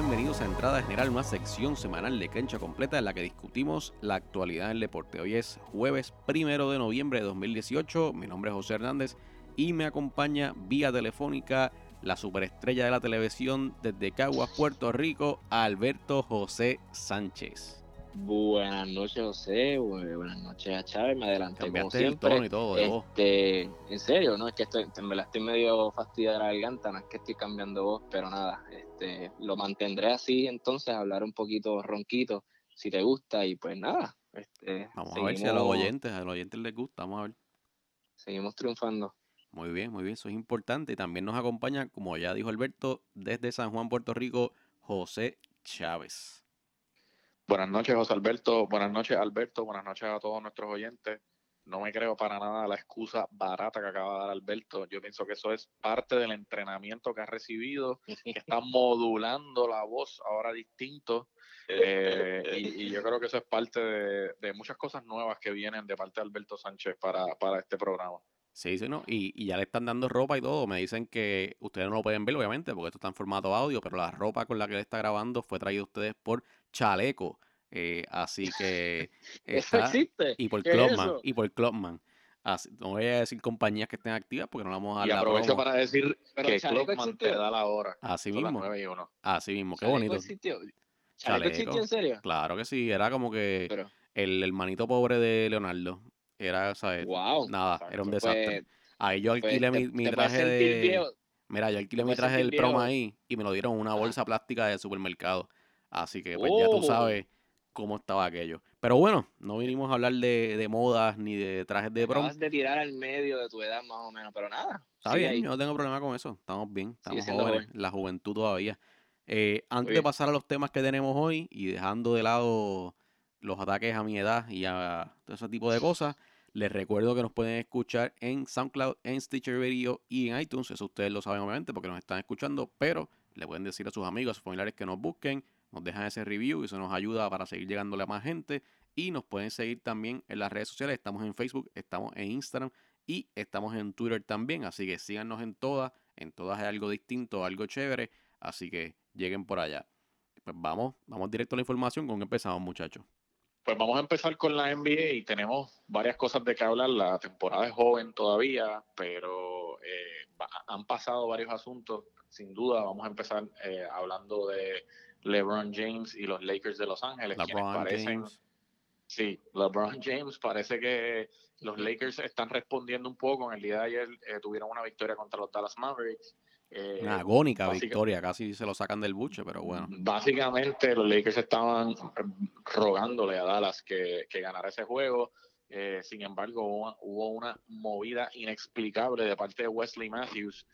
Bienvenidos a Entrada General, una sección semanal de cancha completa en la que discutimos la actualidad del deporte. Hoy es jueves primero de noviembre de 2018. Mi nombre es José Hernández y me acompaña vía telefónica la superestrella de la televisión desde Caguas, Puerto Rico, Alberto José Sánchez. Buenas noches, José. Buenas noches a Chávez. Me adelanté como siempre. El tono y todo de voz. Este, en serio, no es que estoy, me la estoy medio fastidiada de la garganta, no es que estoy cambiando voz, pero nada, este, lo mantendré así, entonces hablar un poquito ronquito, si te gusta y pues nada. Este, vamos a ver si a los oyentes, a los oyentes les gusta, vamos a ver. Seguimos triunfando. Muy bien, muy bien, eso es importante. Y también nos acompaña, como ya dijo Alberto, desde San Juan, Puerto Rico, José Chávez. Buenas noches, José Alberto. Buenas noches, Alberto. Buenas noches a todos nuestros oyentes. No me creo para nada la excusa barata que acaba de dar Alberto. Yo pienso que eso es parte del entrenamiento que ha recibido, que está modulando la voz ahora distinto. Eh, y, yo creo que eso es parte de, muchas cosas nuevas que vienen de parte de Alberto Sánchez para, este programa. Sí, sí, ¿no? Y, y, ya le están dando ropa y todo. Me dicen que ustedes no lo pueden ver, obviamente, porque esto está en formato audio, pero la ropa con la que él está grabando fue traída a ustedes por Chaleco. Eh, así que. ¿Eso existe? Y por Clubman. Y por Clubman. no voy a decir compañías que estén activas porque no vamos a dar Y aprovecho para decir que Clubman te da la hora. Así mismo. Así mismo, qué bonito. Existió? ¿Chaleco existió en serio? Claro que sí, era como que el hermanito pobre de Leonardo. Era, ¿sabes? Wow. Nada, era un desastre. Pues, ahí yo alquilé pues, mi, traje de. Mira, yo alquilé mi traje del promo ahí y me lo dieron en una bolsa plástica de supermercado. Así que, pues ya tú oh. sabes cómo estaba aquello. Pero bueno, no vinimos a hablar de, de modas ni de trajes de prom. de tirar al medio de tu edad más o menos, pero nada. Está bien, yo no tengo problema con eso. Estamos bien, estamos jóvenes, la juventud todavía. Eh, antes de pasar a los temas que tenemos hoy y dejando de lado los ataques a mi edad y a todo ese tipo de cosas, les recuerdo que nos pueden escuchar en SoundCloud, en Stitcher Radio y en iTunes. Eso ustedes lo saben obviamente porque nos están escuchando, pero le pueden decir a sus amigos, a sus familiares que nos busquen nos dejan ese review y eso nos ayuda para seguir llegándole a más gente. Y nos pueden seguir también en las redes sociales. Estamos en Facebook, estamos en Instagram y estamos en Twitter también. Así que síganos en todas. En todas hay algo distinto, algo chévere. Así que lleguen por allá. Pues vamos, vamos directo a la información. ¿Con qué empezamos, muchachos? Pues vamos a empezar con la NBA y tenemos varias cosas de que hablar. La temporada es joven todavía, pero eh, han pasado varios asuntos. Sin duda, vamos a empezar eh, hablando de LeBron James y los Lakers de Los Ángeles. LeBron parecen, James. Sí, LeBron James parece que los Lakers están respondiendo un poco. En el día de ayer eh, tuvieron una victoria contra los Dallas Mavericks. Eh, una agónica victoria, casi se lo sacan del buche, pero bueno. Básicamente los Lakers estaban rogándole a Dallas que, ganara ese juego. Eh, sin embargo, hubo, una movida inexplicable de parte de Wesley Matthews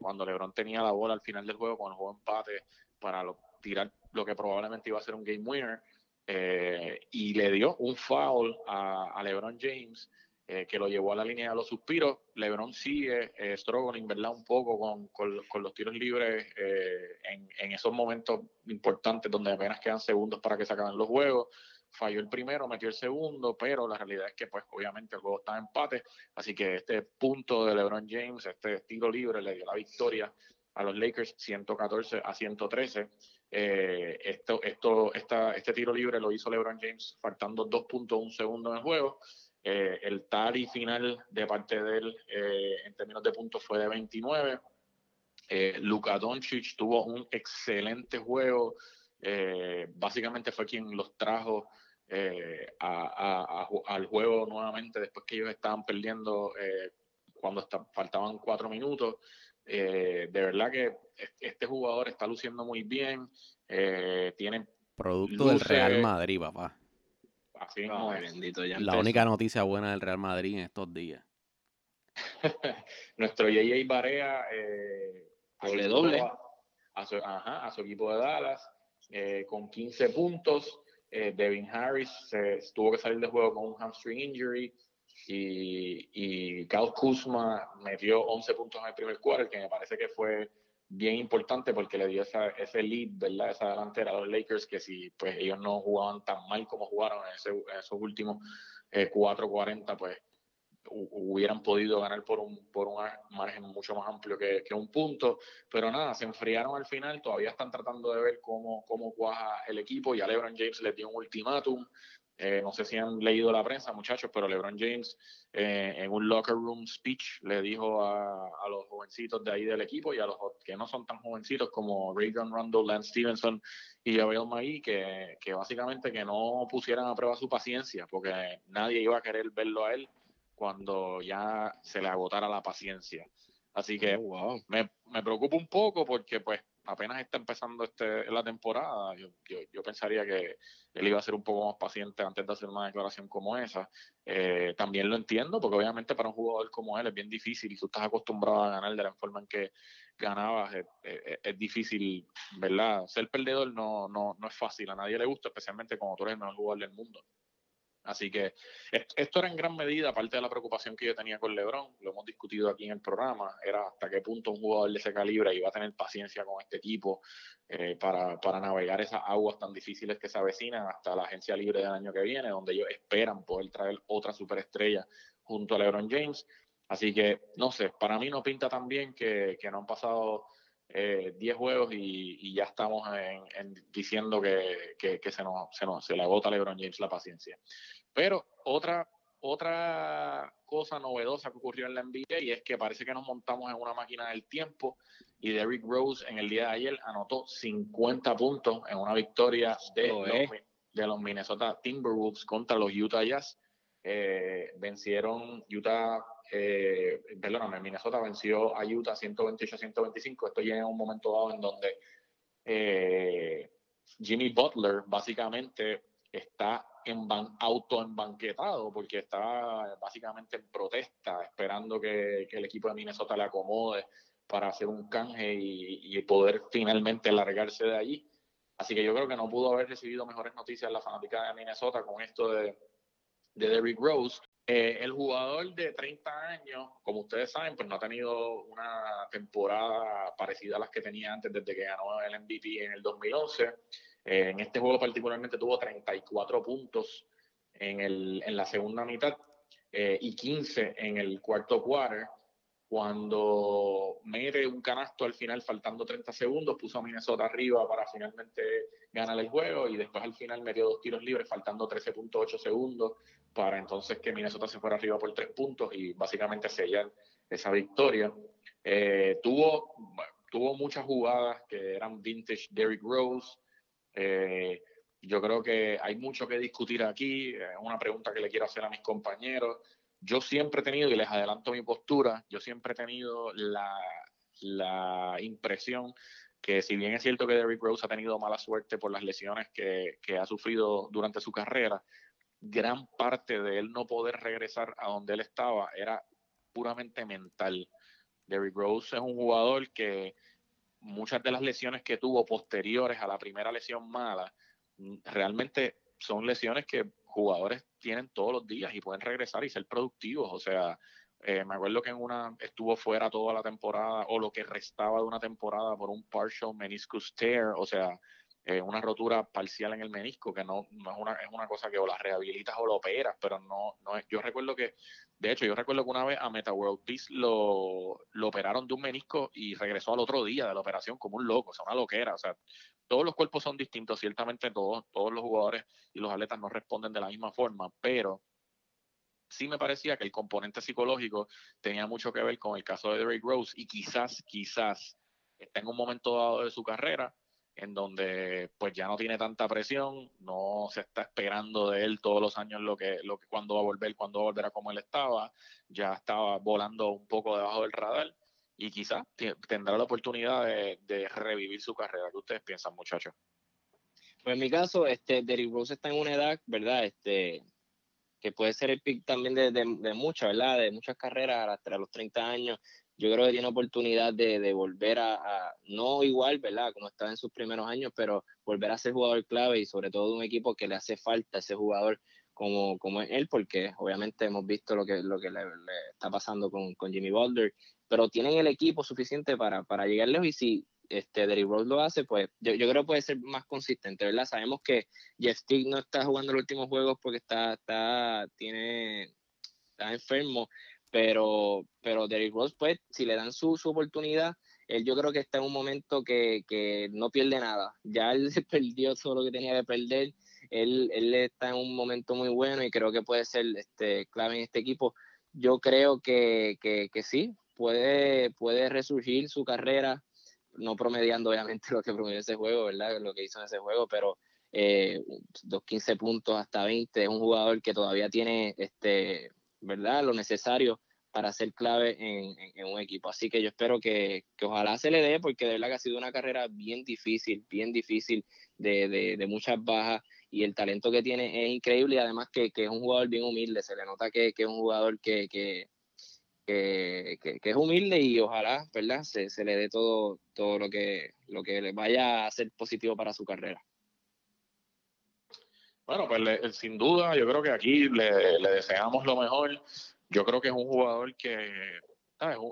cuando LeBron tenía la bola al final del juego con el juego empate para los tirar lo que probablemente iba a ser un game winner eh, y le dio un foul a, LeBron James eh, que lo llevó a la línea de los suspiros. LeBron sigue eh, struggling, ¿verdad? Un poco con, con, los tiros libres eh, en, en, esos momentos importantes donde apenas quedan segundos para que se acaben los juegos. Falló el primero, metió el segundo, pero la realidad es que, pues, obviamente el juego está en empate. Así que este punto de LeBron James, este tiro libre, le dio la victoria a los Lakers 114 a 113. Eh, esto, esto, esta, este tiro libre lo hizo LeBron James faltando 2.1 segundos en el juego. Eh, el tari final de parte de él eh, en términos de puntos fue de 29. Luka Doncic tuvo un excelente juego. básicamente fue quien los trajo al juego nuevamente después que ellos estaban perdiendo cuando faltaban cuatro minutos. Eh, de verdad que este jugador está luciendo muy bien. Eh, tiene producto del Real Madrid, papá. Así no, bendito, ya La única noticia buena del Real Madrid en estos días. Nuestro JJ Barea eh, doble doble a su, ajá, a su equipo de Dallas eh, con 15 puntos. Eh, Devin Harris tuvo que salir de juego con un hamstring injury y, y Kyle Kuzma metió 11 puntos en el primer quarter, que me parece que fue bien importante porque le dio esa, ese lead, ¿verdad? Esa delantera a los Lakers, que si pues ellos no jugaban tan mal como jugaron en, esos últimos eh, 4.40, pues hubieran podido ganar por un, por un margen mucho más amplio que, un punto, pero nada, se enfriaron al final, todavía están tratando de ver cómo, cómo cuaja el equipo, ya LeBron James les dio un ultimátum, eh, no sé si han leído la prensa, muchachos, pero LeBron James eh, en un locker room speech le dijo a, los jovencitos de ahí del equipo y a los que no son tan jovencitos como Reagan Rondo, Lance Stevenson y Javier Magui que, que básicamente que no pusieran a prueba su paciencia porque nadie iba a querer verlo a él cuando ya se le agotara la paciencia. Así que oh, me, me preocupa un poco porque pues apenas está empezando este, la temporada, yo, yo, pensaría que él iba a ser un poco más paciente antes de hacer una declaración como esa. Eh, también lo entiendo, porque obviamente para un jugador como él es bien difícil y tú estás acostumbrado a ganar de la forma en que ganabas, es, difícil, ¿verdad? Ser perdedor no, no, no es fácil, a nadie le gusta, especialmente cuando tú eres el mejor jugador del mundo. Así que esto era en gran medida parte de la preocupación que yo tenía con LeBron, lo hemos discutido aquí en el programa, era hasta qué punto un jugador de ese calibre iba a tener paciencia con este equipo eh, para, para, navegar esas aguas tan difíciles que se avecinan hasta la agencia libre del año que viene, donde ellos esperan poder traer otra superestrella junto a LeBron James. Así que, no sé, para mí no pinta tan bien que, que no han pasado 10 eh, juegos y, ya estamos en, diciendo que, se, nos, se, nos, se le agota a LeBron James la paciencia. Pero otra, otra cosa novedosa que ocurrió en la NBA y es que parece que nos montamos en una máquina del tiempo y Derrick Rose en el día de ayer anotó 50 puntos en una victoria de, los, de los Minnesota Timberwolves contra los Utah Jazz. Eh, vencieron Utah eh, perdóname, Minnesota venció a Utah 128-125. Esto llega en un momento dado en donde eh, Jimmy Butler básicamente está en ban autoembanquetado porque está básicamente en protesta, esperando que, el equipo de Minnesota le acomode para hacer un canje y, y, poder finalmente largarse de allí. Así que yo creo que no pudo haber recibido mejores noticias la fanática de Minnesota con esto de, de Derrick Rose. Eh, el jugador de 30 años, como ustedes saben, pues no ha tenido una temporada parecida a las que tenía antes desde que ganó el MVP en el 2011. Eh, en este juego particularmente tuvo 34 puntos en, el, en la segunda mitad eh, y 15 en el cuarto quarter. Cuando mete un canasto al final, faltando 30 segundos, puso a Minnesota arriba para finalmente ganar el juego y después al final metió dos tiros libres, faltando 13.8 segundos para entonces que Minnesota se fuera arriba por tres puntos y básicamente sellar esa victoria. Eh, tuvo, tuvo muchas jugadas que eran vintage Derrick Rose. Eh, yo creo que hay mucho que discutir aquí. Es una pregunta que le quiero hacer a mis compañeros. Yo siempre he tenido, y les adelanto mi postura, yo siempre he tenido la, la impresión que si bien es cierto que Derrick Rose ha tenido mala suerte por las lesiones que, que ha sufrido durante su carrera, gran parte de él no poder regresar a donde él estaba era puramente mental. Derrick Rose es un jugador que muchas de las lesiones que tuvo posteriores a la primera lesión mala, mm, realmente son lesiones que jugadores tienen todos los días y pueden regresar y ser productivos. O sea, eh, me acuerdo que en una estuvo fuera toda la temporada o lo que restaba de una temporada por un partial meniscus tear, o sea, eh, una rotura parcial en el menisco, que no, no, es, una, es una cosa que o la rehabilitas o lo operas, pero no, no es. Yo recuerdo que, de hecho, yo recuerdo que una vez a Meta World Peace lo, lo operaron de un menisco y regresó al otro día de la operación como un loco, o sea, una loquera. O sea, todos los cuerpos son distintos, ciertamente todos, todos los jugadores y los atletas no responden de la misma forma, pero sí me parecía que el componente psicológico tenía mucho que ver con el caso de Derrick Rose y quizás, quizás está en un momento dado de su carrera en donde pues ya no tiene tanta presión, no se está esperando de él todos los años lo que, lo que cuando va a volver, cuando va a volver a como él estaba, ya estaba volando un poco debajo del radar y quizás tendrá la oportunidad de, revivir su carrera. ¿Qué ustedes piensan, muchachos? Pues en mi caso, este, Derrick Rose está en una edad, ¿verdad? Este, que puede ser el pick también de, de, de muchas, ¿verdad? De muchas carreras hasta los 30 años yo creo que tiene oportunidad de, volver a, no igual, ¿verdad? Como estaba en sus primeros años, pero volver a ser jugador clave y sobre todo de un equipo que le hace falta ese jugador como, como él, porque obviamente hemos visto lo que, lo que le, está pasando con, Jimmy Butler, pero tienen el equipo suficiente para, para llegar lejos y si este Derrick Rose lo hace, pues yo, yo, creo que puede ser más consistente, ¿verdad? Sabemos que Jeff Stick no está jugando los últimos juegos porque está, está, tiene está enfermo, pero, pero Derrick Rose, pues, si le dan su, su oportunidad, él yo creo que está en un momento que, que, no pierde nada. Ya él perdió todo lo que tenía que perder. Él, él está en un momento muy bueno y creo que puede ser este, clave en este equipo. Yo creo que, que, que sí, puede, puede resurgir su carrera, no promediando obviamente lo que promedió ese juego, ¿verdad? Lo que hizo en ese juego, pero eh, dos 15 puntos hasta 20, es un jugador que todavía tiene, este, ¿verdad? Lo necesario para ser clave en, un equipo. Así que yo espero que, ojalá se le dé, porque de verdad que ha sido una carrera bien difícil, bien difícil, de, de, muchas bajas, y el talento que tiene es increíble, y además que, es un jugador bien humilde, se le nota que, es un jugador que, que, es humilde y ojalá, ¿verdad? Se, se, le dé todo, todo lo que, lo que le vaya a ser positivo para su carrera. Bueno, pues sin duda, yo creo que aquí le, le deseamos lo mejor yo creo que es un jugador que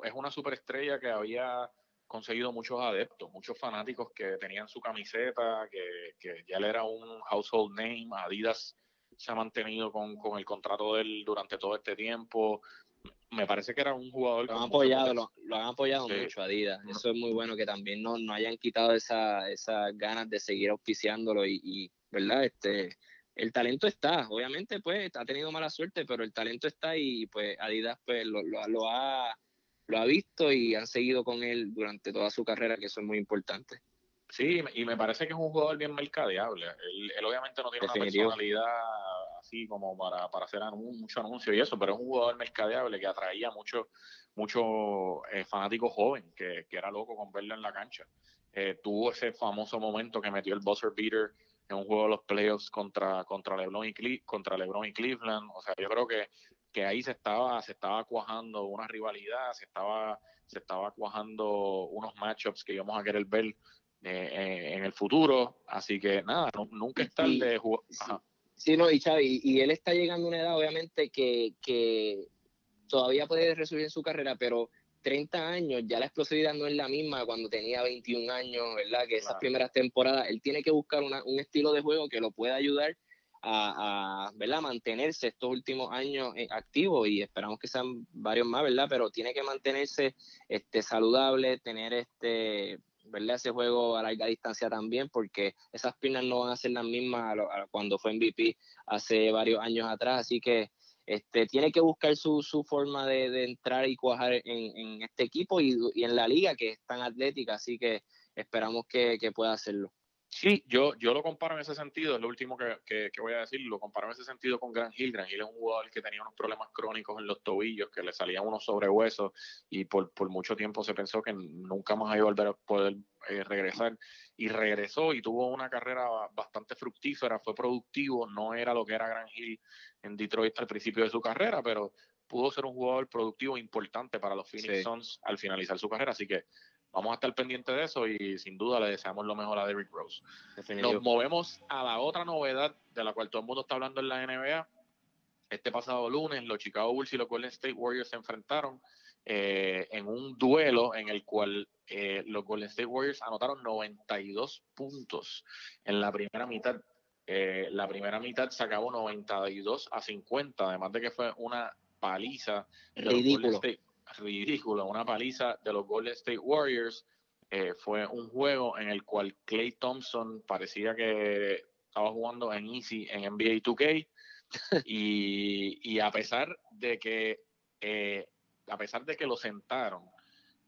es una superestrella que había conseguido muchos adeptos, muchos fanáticos que tenían su camiseta, que, que ya él era un household name, Adidas se ha mantenido con, con el contrato de él durante todo este tiempo. Me parece que era un jugador... Lo han apoyado, lo, han apoyado mucho Adidas. Eso es muy bueno que también no, no hayan quitado esas esa ganas de seguir auspiciándolo y, y, ¿verdad? Este, el talento está, obviamente pues ha tenido mala suerte, pero el talento está y pues Adidas pues lo, lo, ha, lo ha visto y han seguido con él durante toda su carrera, que eso es muy importante. Sí, y me parece que es un jugador bien mercadeable. Él, obviamente no tiene una personalidad así como para, para hacer mucho anuncio y eso, pero es un jugador mercadeable que atraía mucho, mucho eh, fanático joven que, que, era loco con verlo en la cancha. Eh, tuvo ese famoso momento que metió el buzzer beater en un juego de los playoffs contra, contra, LeBron, y contra LeBron y Cleveland. O sea, yo creo que, que ahí se estaba, se estaba cuajando una rivalidad, se estaba, se estaba cuajando unos matchups que íbamos a querer ver eh, en el futuro. Así que nada, nunca es tarde de jugar. Sí, no, y Xavi, y él está llegando a una edad, obviamente, que, que todavía puede resolver su carrera, pero 30 años, ya la explosividad no es la misma cuando tenía 21 años, ¿verdad? Que esas primeras temporadas, él tiene que buscar un estilo de juego que lo pueda ayudar a, ¿verdad? mantenerse estos últimos años eh, activos y esperamos que sean varios más, ¿verdad? Pero tiene que mantenerse este, saludable, tener este, ¿verdad? Ese juego a larga distancia también, porque esas piernas no van a ser las mismas cuando fue MVP hace varios años atrás, así que este, tiene que buscar su, su forma de, entrar y cuajar en, este equipo y, en la liga que es tan atlética, así que esperamos que, pueda hacerlo. Sí, yo, yo lo comparo en ese sentido, es lo último que, voy a decir, lo comparo en ese sentido con Gran Hill. Gran Hill es un jugador que tenía unos problemas crónicos en los tobillos, que le salían unos sobrehuesos y por, por mucho tiempo se pensó que nunca más iba a volver a poder eh, regresar y regresó y tuvo una carrera bastante fructífera, fue productivo, no era lo que era Gran Hill en Detroit al principio de su carrera, pero pudo ser un jugador productivo importante para los Phoenix Suns al finalizar su carrera, así que vamos a estar pendientes de eso y sin duda le deseamos lo mejor a Derrick Rose. Nos movemos a la otra novedad de la cual todo el mundo está hablando en la NBA. Este pasado lunes los Chicago Bulls y los Golden State Warriors se enfrentaron eh, en un duelo en el cual eh, los Golden State Warriors anotaron 92 puntos en la primera mitad eh, la primera mitad se acabó 92 a 50, además de que fue una paliza. Ridículo. Ridículo, una paliza de los Golden State Warriors. Eh, fue un juego en el cual Clay Thompson parecía que estaba jugando en Easy en NBA 2K. y, a pesar de que eh, a pesar de que lo sentaron,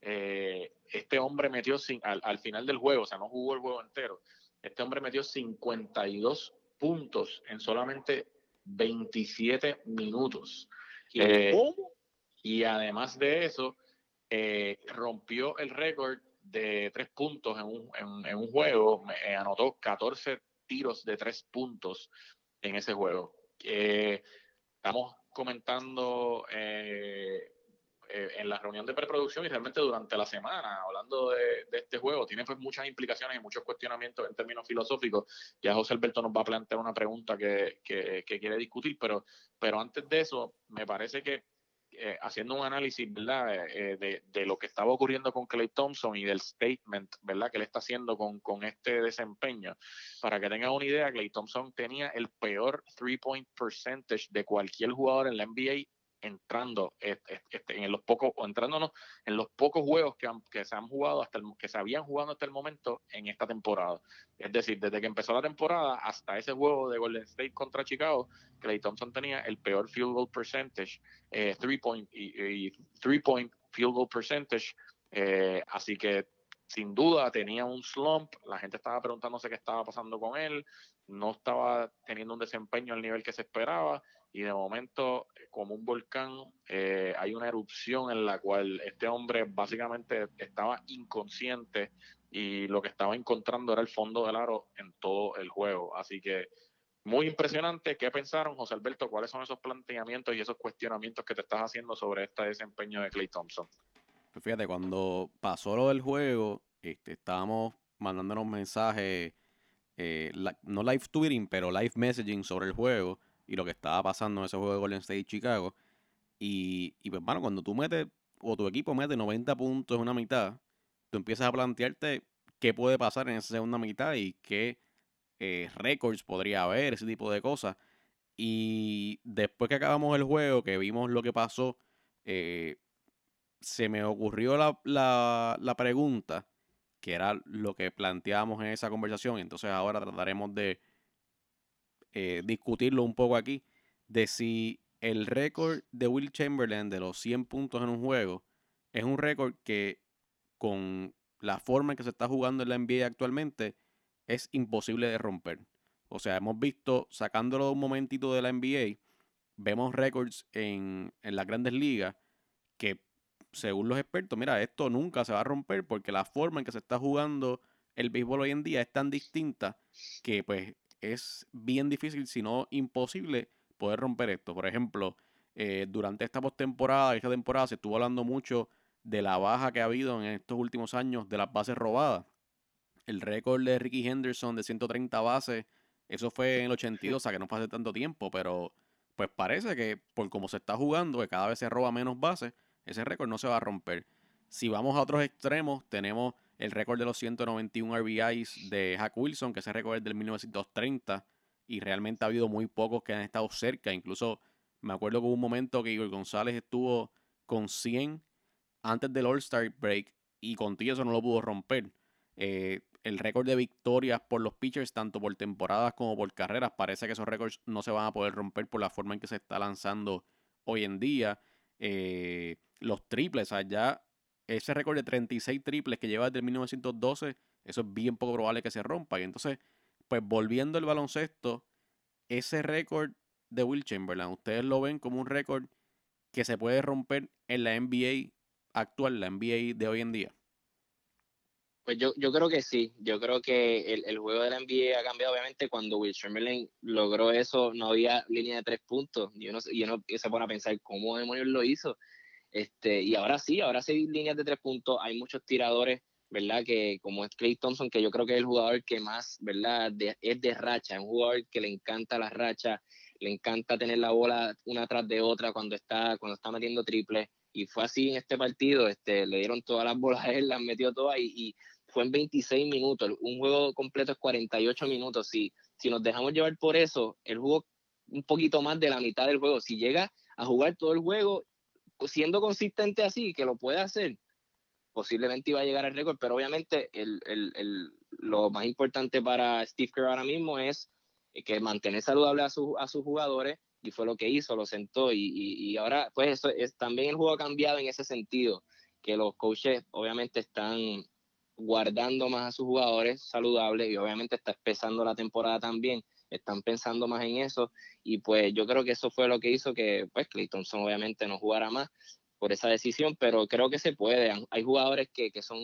este hombre metió sin, al, al, final del juego, o sea, no jugó el juego entero, este hombre metió 52 puntos en solamente 27 minutos. Eh, y además de eso, eh, rompió el récord de tres puntos en un, en, un juego, eh, anotó 14 tiros de tres puntos en ese juego. estamos comentando eh, en la reunión de preproducción y realmente durante la semana, hablando de, este juego, tiene pues muchas implicaciones y muchos cuestionamientos en términos filosóficos. Ya José Alberto nos va a plantear una pregunta que, quiere discutir, pero, pero antes de eso, me parece que eh, haciendo un análisis ¿verdad? Eh, de, lo que estaba ocurriendo con Clay Thompson y del statement ¿verdad? que él está haciendo con, con este desempeño. Para que tengan una idea, Clay Thompson tenía el peor three-point percentage de cualquier jugador en la NBA entrando este, en los pocos o en los pocos juegos que, se han jugado hasta que se habían jugado hasta el momento en esta temporada. Es decir, desde que empezó la temporada hasta ese juego de Golden State contra Chicago, Clay Thompson tenía el peor field goal percentage, eh, three point y, three point field goal percentage. Eh, así que sin duda tenía un slump, la gente estaba preguntándose qué estaba pasando con él, no estaba teniendo un desempeño al nivel que se esperaba y de momento, como un volcán, eh, hay una erupción en la cual este hombre básicamente estaba inconsciente y lo que estaba encontrando era el fondo del aro en todo el juego. Así que muy impresionante. ¿Qué pensaron, José Alberto? ¿Cuáles son esos planteamientos y esos cuestionamientos que te estás haciendo sobre este desempeño de Clay Thompson? Pues fíjate, cuando pasó lo del juego, este, estábamos mandándonos mensajes, eh, no live tweeting, pero live messaging sobre el juego y lo que estaba pasando en ese juego de Golden State Chicago. Y, y pues, bueno, cuando tú metes, o tu equipo mete 90 puntos en una mitad, tú empiezas a plantearte qué puede pasar en esa segunda mitad y qué eh, récords podría haber, ese tipo de cosas. Y después que acabamos el juego, que vimos lo que pasó, eh, se me ocurrió la, la, la, pregunta, que era lo que planteábamos en esa conversación. Entonces ahora trataremos de eh, discutirlo un poco aquí, de si el récord de Will Chamberlain de los 100 puntos en un juego es un récord que con la forma en que se está jugando en la NBA actualmente es imposible de romper. O sea, hemos visto, sacándolo un momentito de la NBA, vemos récords en, en las grandes ligas que según los expertos, mira, esto nunca se va a romper porque la forma en que se está jugando el béisbol hoy en día es tan distinta que pues es bien difícil, si no imposible, poder romper esto. Por ejemplo, eh, durante esta postemporada, esta temporada, se estuvo hablando mucho de la baja que ha habido en estos últimos años de las bases robadas. El récord de Ricky Henderson de 130 bases, eso fue en el 82, o sea que no fue hace tanto tiempo, pero pues parece que por cómo se está jugando, que cada vez se roba menos bases, ese récord no se va a romper. Si vamos a otros extremos, tenemos el récord de los 191 RBIs de Hack Wilson, que ese récord es del 1930, y realmente ha habido muy pocos que han estado cerca. Incluso me acuerdo que hubo un momento que Igor González estuvo con 100 antes del All-Star Break y contigo eso no lo pudo romper. Eh, el récord de victorias por los pitchers, tanto por temporadas como por carreras, parece que esos récords no se van a poder romper por la forma en que se está lanzando hoy en día. Eh, los triples, allá ese récord de 36 triples que lleva desde 1912, eso es bien poco probable que se rompa. Y entonces, pues volviendo el baloncesto, ese récord de Will Chamberlain, ¿ustedes lo ven como un récord que se puede romper en la NBA actual, la NBA de hoy en día? Pues yo, yo creo que sí, yo creo que el, juego de la NBA ha cambiado, obviamente cuando Will Chamberlain logró eso no había línea de tres puntos, y uno, y uno se pone a pensar cómo demonios lo hizo, este, y ahora sí, ahora sí hay líneas de tres puntos, hay muchos tiradores, ¿verdad? Que como es Clay Thompson, que yo creo que es el jugador que más, ¿verdad? es de racha, es un jugador que le encanta la racha, le encanta tener la bola una tras de otra cuando está, cuando está metiendo triple. Y fue así en este partido, este, le dieron todas las bolas a él, las metió todas y, y fue en 26 minutos. Un juego completo es 48 minutos. Si, si nos dejamos llevar por eso, él jugó un poquito más de la mitad del juego. Si llega a jugar todo el juego siendo consistente así, que lo puede hacer, posiblemente iba a llegar al récord, pero obviamente el, el, el, lo más importante para Steve Kerr ahora mismo es que mantener saludable a, su, a sus jugadores y fue lo que hizo, lo sentó y, y, ahora pues eso es, también el juego ha cambiado en ese sentido, que los coaches obviamente están guardando más a sus jugadores saludables y obviamente está empezando la temporada también están pensando más en eso y pues yo creo que eso fue lo que hizo que pues Clay obviamente no jugara más por esa decisión, pero creo que se puede. Hay jugadores que, que son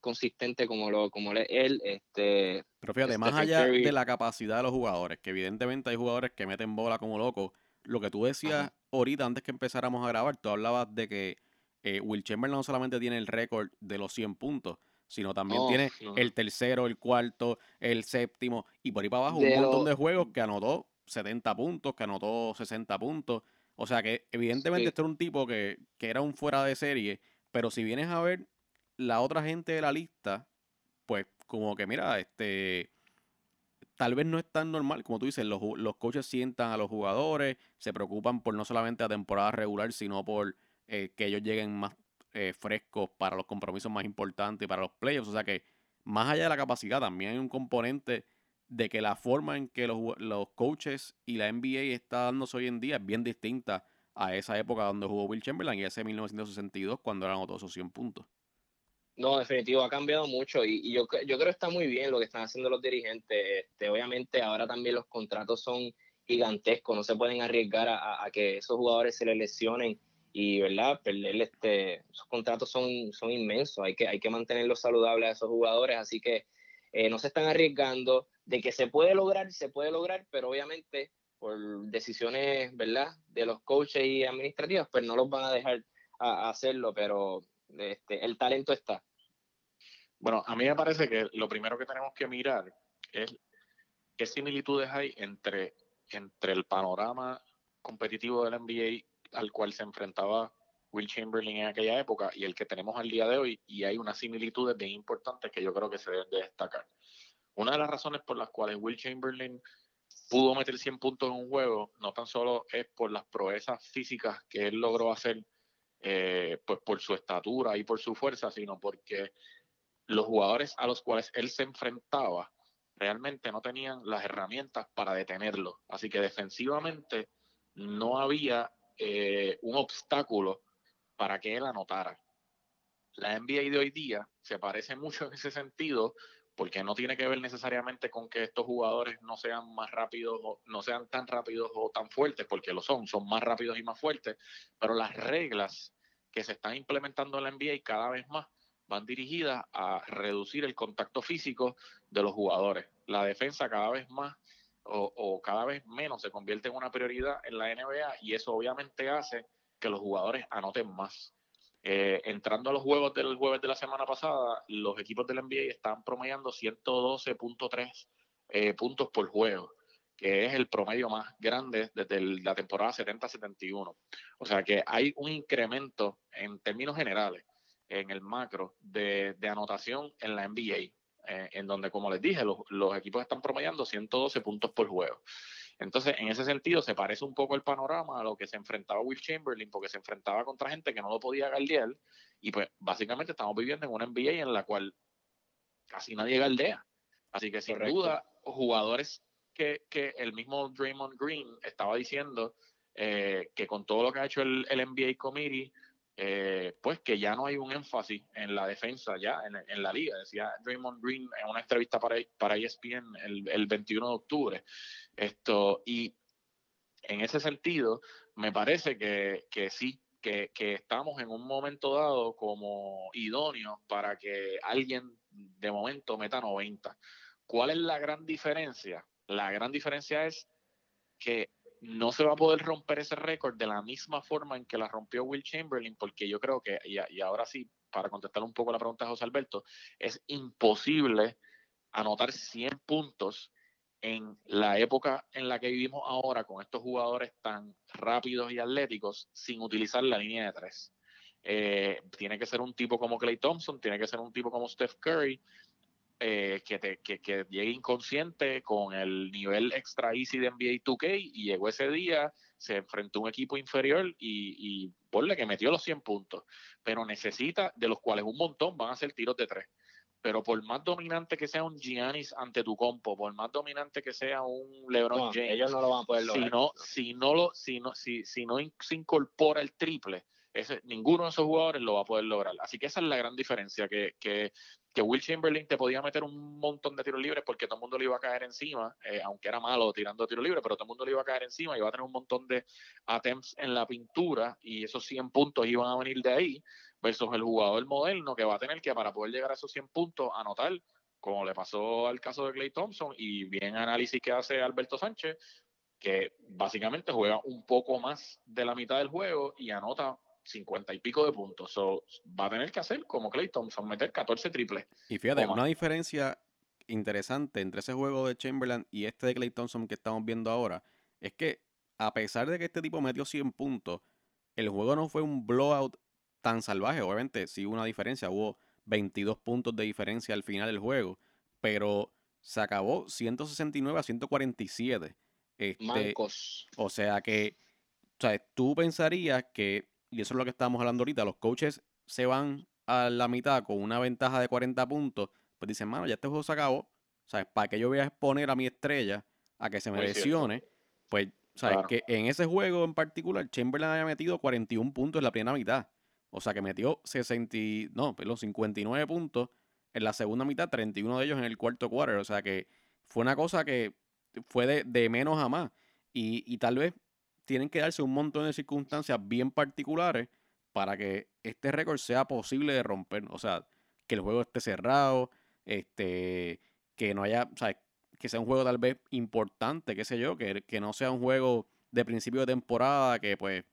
consistentes como lo como él este pero fíjate más allá de la capacidad de los jugadores que evidentemente hay jugadores que meten bola como locos lo que tú decías ahorita antes que empezáramos a grabar tú hablabas de que eh, Will Chamberlain no solamente tiene el récord de los 100 puntos sino también tiene el tercero, el cuarto, el séptimo y por ahí para abajo un montón de juegos que anotó 70 puntos, que anotó 60 puntos. O sea que evidentemente este era un tipo que, que era un fuera de serie, pero si vienes a ver la otra gente de la lista, pues como que mira, este tal vez no es tan normal, como tú dices, los, los coaches sientan a los jugadores, se preocupan por no solamente la temporada regular, sino por eh, que ellos lleguen más eh, frescos para los compromisos más importantes para los playoffs. O sea que más allá de la capacidad, también hay un componente de que la forma en que los, los coaches y la NBA está dándose hoy en día es bien distinta a esa época donde jugó Will Chamberlain y ese 1962 cuando eran todos esos 100 puntos. No, definitivo, ha cambiado mucho y, yo, yo creo que está muy bien lo que están haciendo los dirigentes. Este, obviamente ahora también los contratos son gigantescos, no se pueden arriesgar a, que esos jugadores se les lesionen y verdad perder este esos contratos son, inmensos hay que mantenerlos saludables a esos jugadores así que eh, no se están arriesgando de que se puede lograr se puede lograr pero obviamente por decisiones verdad de los coaches y administrativas pues no los van a dejar hacerlo pero este el talento está bueno a mí me parece que lo primero que tenemos que mirar es qué similitudes hay entre entre el panorama competitivo del NBA al cual se enfrentaba Will Chamberlain en aquella época y el que tenemos al día de hoy, y hay unas similitudes bien importantes que yo creo que se deben de destacar. Una de las razones por las cuales Will Chamberlain pudo meter 100 puntos en un juego, no tan solo es por las proezas físicas que él logró hacer, eh, pues por su estatura y por su fuerza, sino porque los jugadores a los cuales él se enfrentaba realmente no tenían las herramientas para detenerlo. Así que defensivamente no había eh, un obstáculo para que él anotara. La NBA de hoy día se parece mucho en ese sentido porque no tiene que ver necesariamente con que estos jugadores no sean más rápidos o no sean tan rápidos o tan fuertes, porque lo son, son más rápidos y más fuertes, pero las reglas que se están implementando en la NBA cada vez más van dirigidas a reducir el contacto físico de los jugadores. La defensa cada vez más o, cada vez menos se convierte en una prioridad en la NBA y eso obviamente hace que los jugadores anoten más. Eh, entrando a los juegos del jueves de la semana pasada, los equipos del NBA están promediando 112.3 eh, puntos por juego, que es el promedio más grande desde la temporada 70-71. O sea que hay un incremento en términos generales en el macro de, de anotación en la NBA. Eh, en donde, como les dije, los, equipos están promediando 112 puntos por juego. Entonces, en ese sentido, se parece un poco el panorama a lo que se enfrentaba Will Chamberlain, porque se enfrentaba contra gente que no lo podía galdear, y pues básicamente estamos viviendo en una NBA en la cual casi nadie galdea. Así que sin duda, jugadores que, que, el mismo Draymond Green estaba diciendo eh, que con todo lo que ha hecho el, el NBA Committee, eh, pues que ya no hay un énfasis en la defensa ya en, la liga. Decía Draymond Green en una entrevista para, para ESPN el, el 21 de octubre. Esto, y en ese sentido, me parece que, que sí, que, que, estamos en un momento dado como idóneos para que alguien de momento meta 90. ¿Cuál es la gran diferencia? La gran diferencia es que no se va a poder romper ese récord de la misma forma en que la rompió Will Chamberlain, porque yo creo que, y, ahora sí, para contestar un poco la pregunta de José Alberto, es imposible anotar 100 puntos en la época en la que vivimos ahora con estos jugadores tan rápidos y atléticos sin utilizar la línea de tres. Eh, tiene que ser un tipo como Clay Thompson, tiene que ser un tipo como Steph Curry, eh, que, te, que, que, llegue inconsciente con el nivel extra easy de NBA 2K y llegó ese día, se enfrentó a un equipo inferior y, y ponle que metió los 100 puntos, pero necesita, de los cuales un montón van a ser tiros de tres. Pero por más dominante que sea un Giannis ante tu compo, por más dominante que sea un LeBron James, ellos no lo van a poder lograr. Si no, si no, lo, si no, si, si no se incorpora el triple, ese, ninguno de esos jugadores lo va a poder lograr. Así que esa es la gran diferencia, que, que que Will Chamberlain te podía meter un montón de tiros libres porque todo el mundo le iba a caer encima, eh, aunque era malo tirando tiros libres, pero todo el mundo le iba a caer encima y iba a tener un montón de attempts en la pintura y esos 100 puntos iban a venir de ahí, versus el jugador moderno que va a tener que para poder llegar a esos 100 puntos anotar, como le pasó al caso de Clay Thompson y bien análisis que hace Alberto Sánchez, que básicamente juega un poco más de la mitad del juego y anota 50 y pico de puntos. So, va a tener que hacer como Clay Thompson, meter 14 triples. Y fíjate, una diferencia interesante entre ese juego de Chamberlain y este de Clay Thompson que estamos viendo ahora es que a pesar de que este tipo metió 100 puntos, el juego no fue un blowout tan salvaje. Obviamente sí hubo una diferencia, hubo 22 puntos de diferencia al final del juego, pero se acabó 169 a 147. Este, Mancos. O sea que, o sea, tú pensarías que, y eso es lo que estamos hablando ahorita, los coaches se van a la mitad con una ventaja de 40 puntos, pues dicen, mano, ya este juego se acabó, ¿sabes? ¿Para que yo voy a exponer a mi estrella a que se me lesione? Pues, ¿sabes? Que en ese juego en particular, Chamberlain había metido 41 puntos en la primera mitad. O sea que metió 60, no, perdón, 59 puntos en la segunda mitad, 31 de ellos en el cuarto quarter. O sea que fue una cosa que fue de, menos a más. Y, y, tal vez tienen que darse un montón de circunstancias bien particulares para que este récord sea posible de romper. O sea, que el juego esté cerrado, este, que no haya, o sea, que sea un juego tal vez importante, qué sé yo, que, que no sea un juego de principio de temporada que pues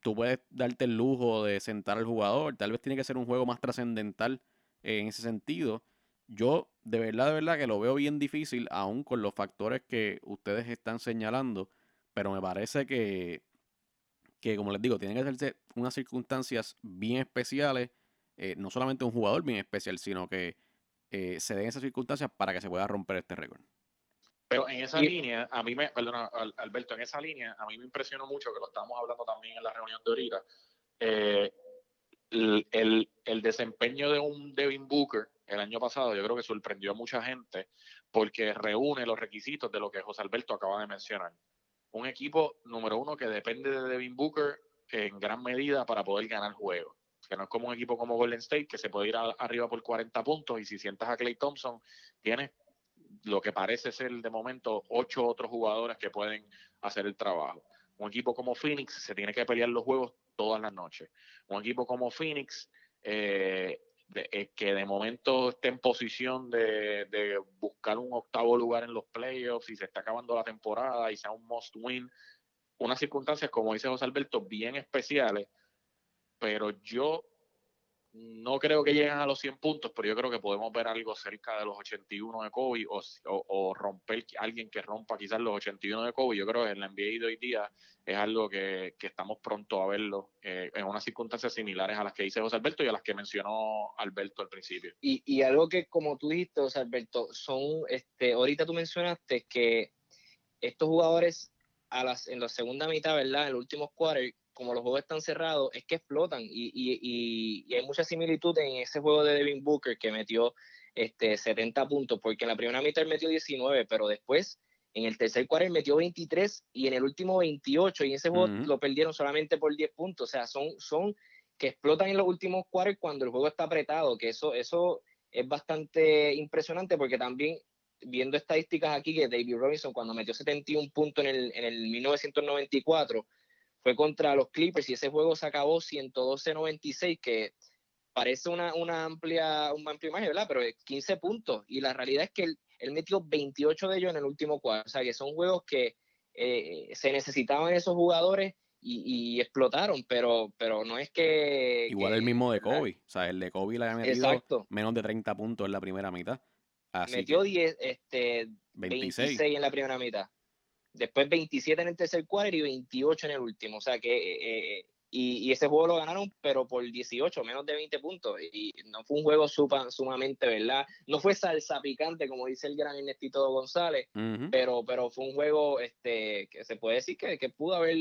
tú puedes darte el lujo de sentar al jugador. Tal vez tiene que ser un juego más trascendental en ese sentido. Yo de verdad, de verdad que lo veo bien difícil, aún con los factores que ustedes están señalando, pero me parece que, que como les digo, tienen que hacerse unas circunstancias bien especiales, eh, no solamente un jugador bien especial, sino que eh, se den esas circunstancias para que se pueda romper este récord. Pero en esa línea, a mí me, perdona, Alberto, en esa línea, a mí me impresionó mucho, que lo estábamos hablando también en la reunión de ahorita, eh, el, el, desempeño de un Devin Booker el año pasado, yo creo que sorprendió a mucha gente porque reúne los requisitos de lo que José Alberto acaba de mencionar. Un equipo número uno que depende de Devin Booker en gran medida para poder ganar juegos. Que no es como un equipo como Golden State que se puede ir arriba por 40 puntos y si sientas a Clay Thompson, tienes lo que parece ser de momento ocho otros jugadores que pueden hacer el trabajo. Un equipo como Phoenix se tiene que pelear los juegos todas las noches. Un equipo como Phoenix, eh, eh, que de momento esté en posición de, buscar un octavo lugar en los playoffs y se está acabando la temporada y sea un must win, unas circunstancias, como dice José Alberto, bien especiales, pero yo no creo que lleguen a los 100 puntos, pero yo creo que podemos ver algo cerca de los 81 de Kobe o, o, romper alguien que rompa quizás los 81 de Kobe. Yo creo que en la NBA de hoy día es algo que, estamos pronto a verlo eh, en unas circunstancias similares a las que dice José Alberto y a las que mencionó Alberto al principio. Y, y algo que, como tú dijiste, José Alberto, son, este, ahorita tú mencionaste que estos jugadores a las, en la segunda mitad, ¿verdad? En los últimos como los juegos están cerrados, es que explotan. Y, y, y, hay mucha similitud en ese juego de Devin Booker que metió este, 70 puntos, porque en la primera mitad él metió 19, pero después en el tercer cuarto metió 23 y en el último 28, y ese juego lo perdieron solamente por 10 puntos. O sea, son, son que explotan en los últimos cuartos cuando el juego está apretado, que eso, eso es bastante impresionante porque también viendo estadísticas aquí que David Robinson cuando metió 71 puntos en el, en el 1994 fue contra los Clippers y ese juego se acabó 112-96, que parece una, una amplia, un amplio imagen, ¿verdad? Pero 15 puntos. Y la realidad es que él, metió 28 de ellos en el último cuadro. O sea, que son juegos que eh, se necesitaban esos jugadores y, explotaron, pero, pero no es que... Igual el mismo de Kobe. O sea, el de Kobe le había metido menos de 30 puntos en la primera mitad. metió 10, este, 26 en la primera mitad. Después 27 en el tercer cuarto y 28 en el último. O sea que, eh, eh, y, ese juego lo ganaron, pero por 18, menos de 20 puntos. Y no fue un juego sumamente, ¿verdad? No fue salsa picante, como dice el gran Ernestito González, pero, pero fue un juego este, que se puede decir que, que pudo haber,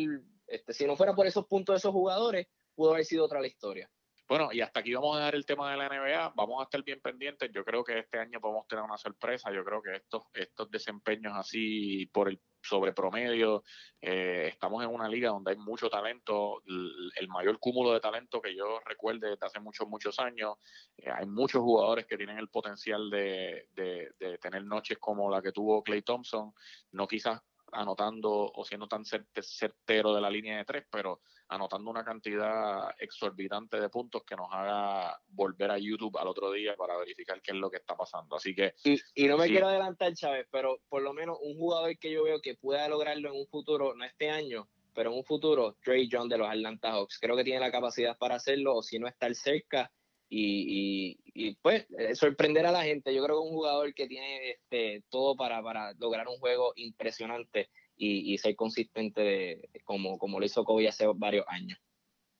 este, si no fuera por esos puntos de esos jugadores, pudo haber sido otra la historia. Bueno, y hasta aquí vamos a dejar el tema de la NBA. Vamos a estar bien pendientes. Yo creo que este año podemos tener una sorpresa. Yo creo que estos, estos desempeños así por el sobre promedio, eh, estamos en una liga donde hay mucho talento, el, mayor cúmulo de talento que yo recuerde desde hace muchos, muchos años. Eh, hay muchos jugadores que tienen el potencial de, de tener noches como la que tuvo Clay Thompson, no quizás anotando o siendo tan certero de la línea de tres, pero anotando una cantidad exorbitante de puntos que nos haga volver a YouTube al otro día para verificar qué es lo que está pasando. Así que. Y, no me quiero adelantar, Chávez, pero por lo menos un jugador que yo veo que pueda lograrlo en un futuro, no este año, pero en un futuro, Trey John de los Atlanta Hawks. Creo que tiene la capacidad para hacerlo, o si no estar cerca, y, y, pues eh, sorprender a la gente. Yo creo que un jugador que tiene este, todo para, para lograr un juego impresionante y, y ser consistente de, como, como lo hizo Kobe hace varios años.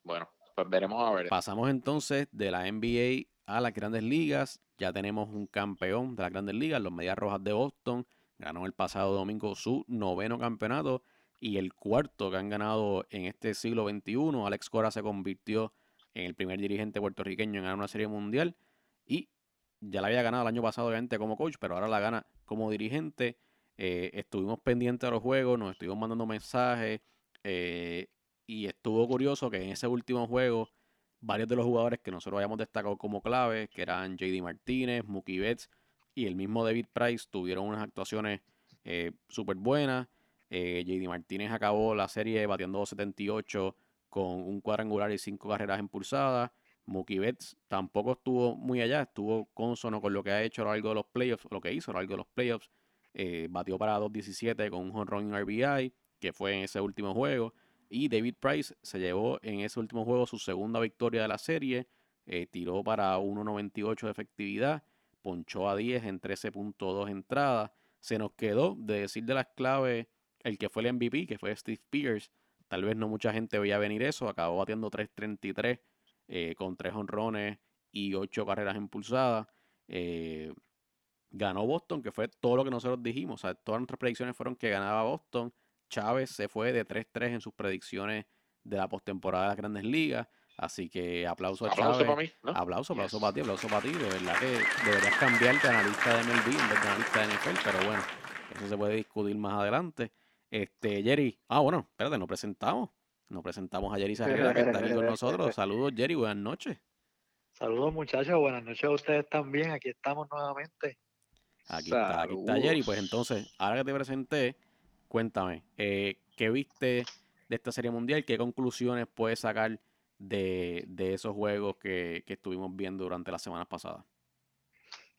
Bueno, pues veremos a ver. Pasamos entonces de la NBA a las grandes ligas. Ya tenemos un campeón de las grandes ligas, los Medias Rojas de Boston. Ganó el pasado domingo su noveno campeonato y el cuarto que han ganado en este siglo XXI. Alex Cora se convirtió en el primer dirigente puertorriqueño en ganar una serie mundial y ya la había ganado el año pasado obviamente como coach, pero ahora la gana como dirigente. Eh, estuvimos pendientes de los juegos, nos estuvimos mandando mensajes eh, y estuvo curioso que en ese último juego varios de los jugadores que nosotros habíamos destacado como claves, que eran JD Martínez, Mookie Betts y el mismo David Price, tuvieron unas actuaciones eh, súper buenas. Eh, JD Martínez acabó la serie batiendo 278 con un cuadrangular y cinco carreras impulsadas. Mookie Betts tampoco estuvo muy allá, estuvo consono con lo que ha hecho a lo largo de los playoffs, lo que hizo a lo largo de los playoffs. Eh, batió para 2.17 con un run en RBI, que fue en ese último juego. Y David Price se llevó en ese último juego su segunda victoria de la serie. Eh, tiró para 1.98 de efectividad, ponchó a 10 en 13.2 entradas. Se nos quedó de decir de las claves el que fue el MVP, que fue Steve Pierce. Tal vez no mucha gente veía venir eso. Acabó batiendo 3.33 eh, con 3 honrones y 8 carreras impulsadas. Eh, ganó Boston, que fue todo lo que nosotros dijimos. O sea, todas nuestras predicciones fueron que ganaba Boston. Chávez se fue de 3-3 en sus predicciones de la postemporada de las grandes ligas. Así que aplauso a Aplauso Chávez. para mí, ¿no? Aplauso, aplauso para ti, aplauso para ti. De verdad que deberías cambiar de analista de MLB en vez de analista de NFL, pero bueno, eso se puede discutir más adelante. Este, Jerry, ah, bueno, espérate, nos presentamos. Nos presentamos a Jerry Sarriera, que está aquí con nosotros. Saludos, Jerry, buenas noches. Saludos muchachos, buenas noches a ustedes también. Aquí estamos nuevamente. Aquí está, aquí está Jerry. Pues entonces, ahora que te presenté, cuéntame, eh, ¿qué viste de esta serie mundial? ¿Qué conclusiones puedes sacar de, de esos juegos que, que estuvimos viendo durante las semanas pasadas?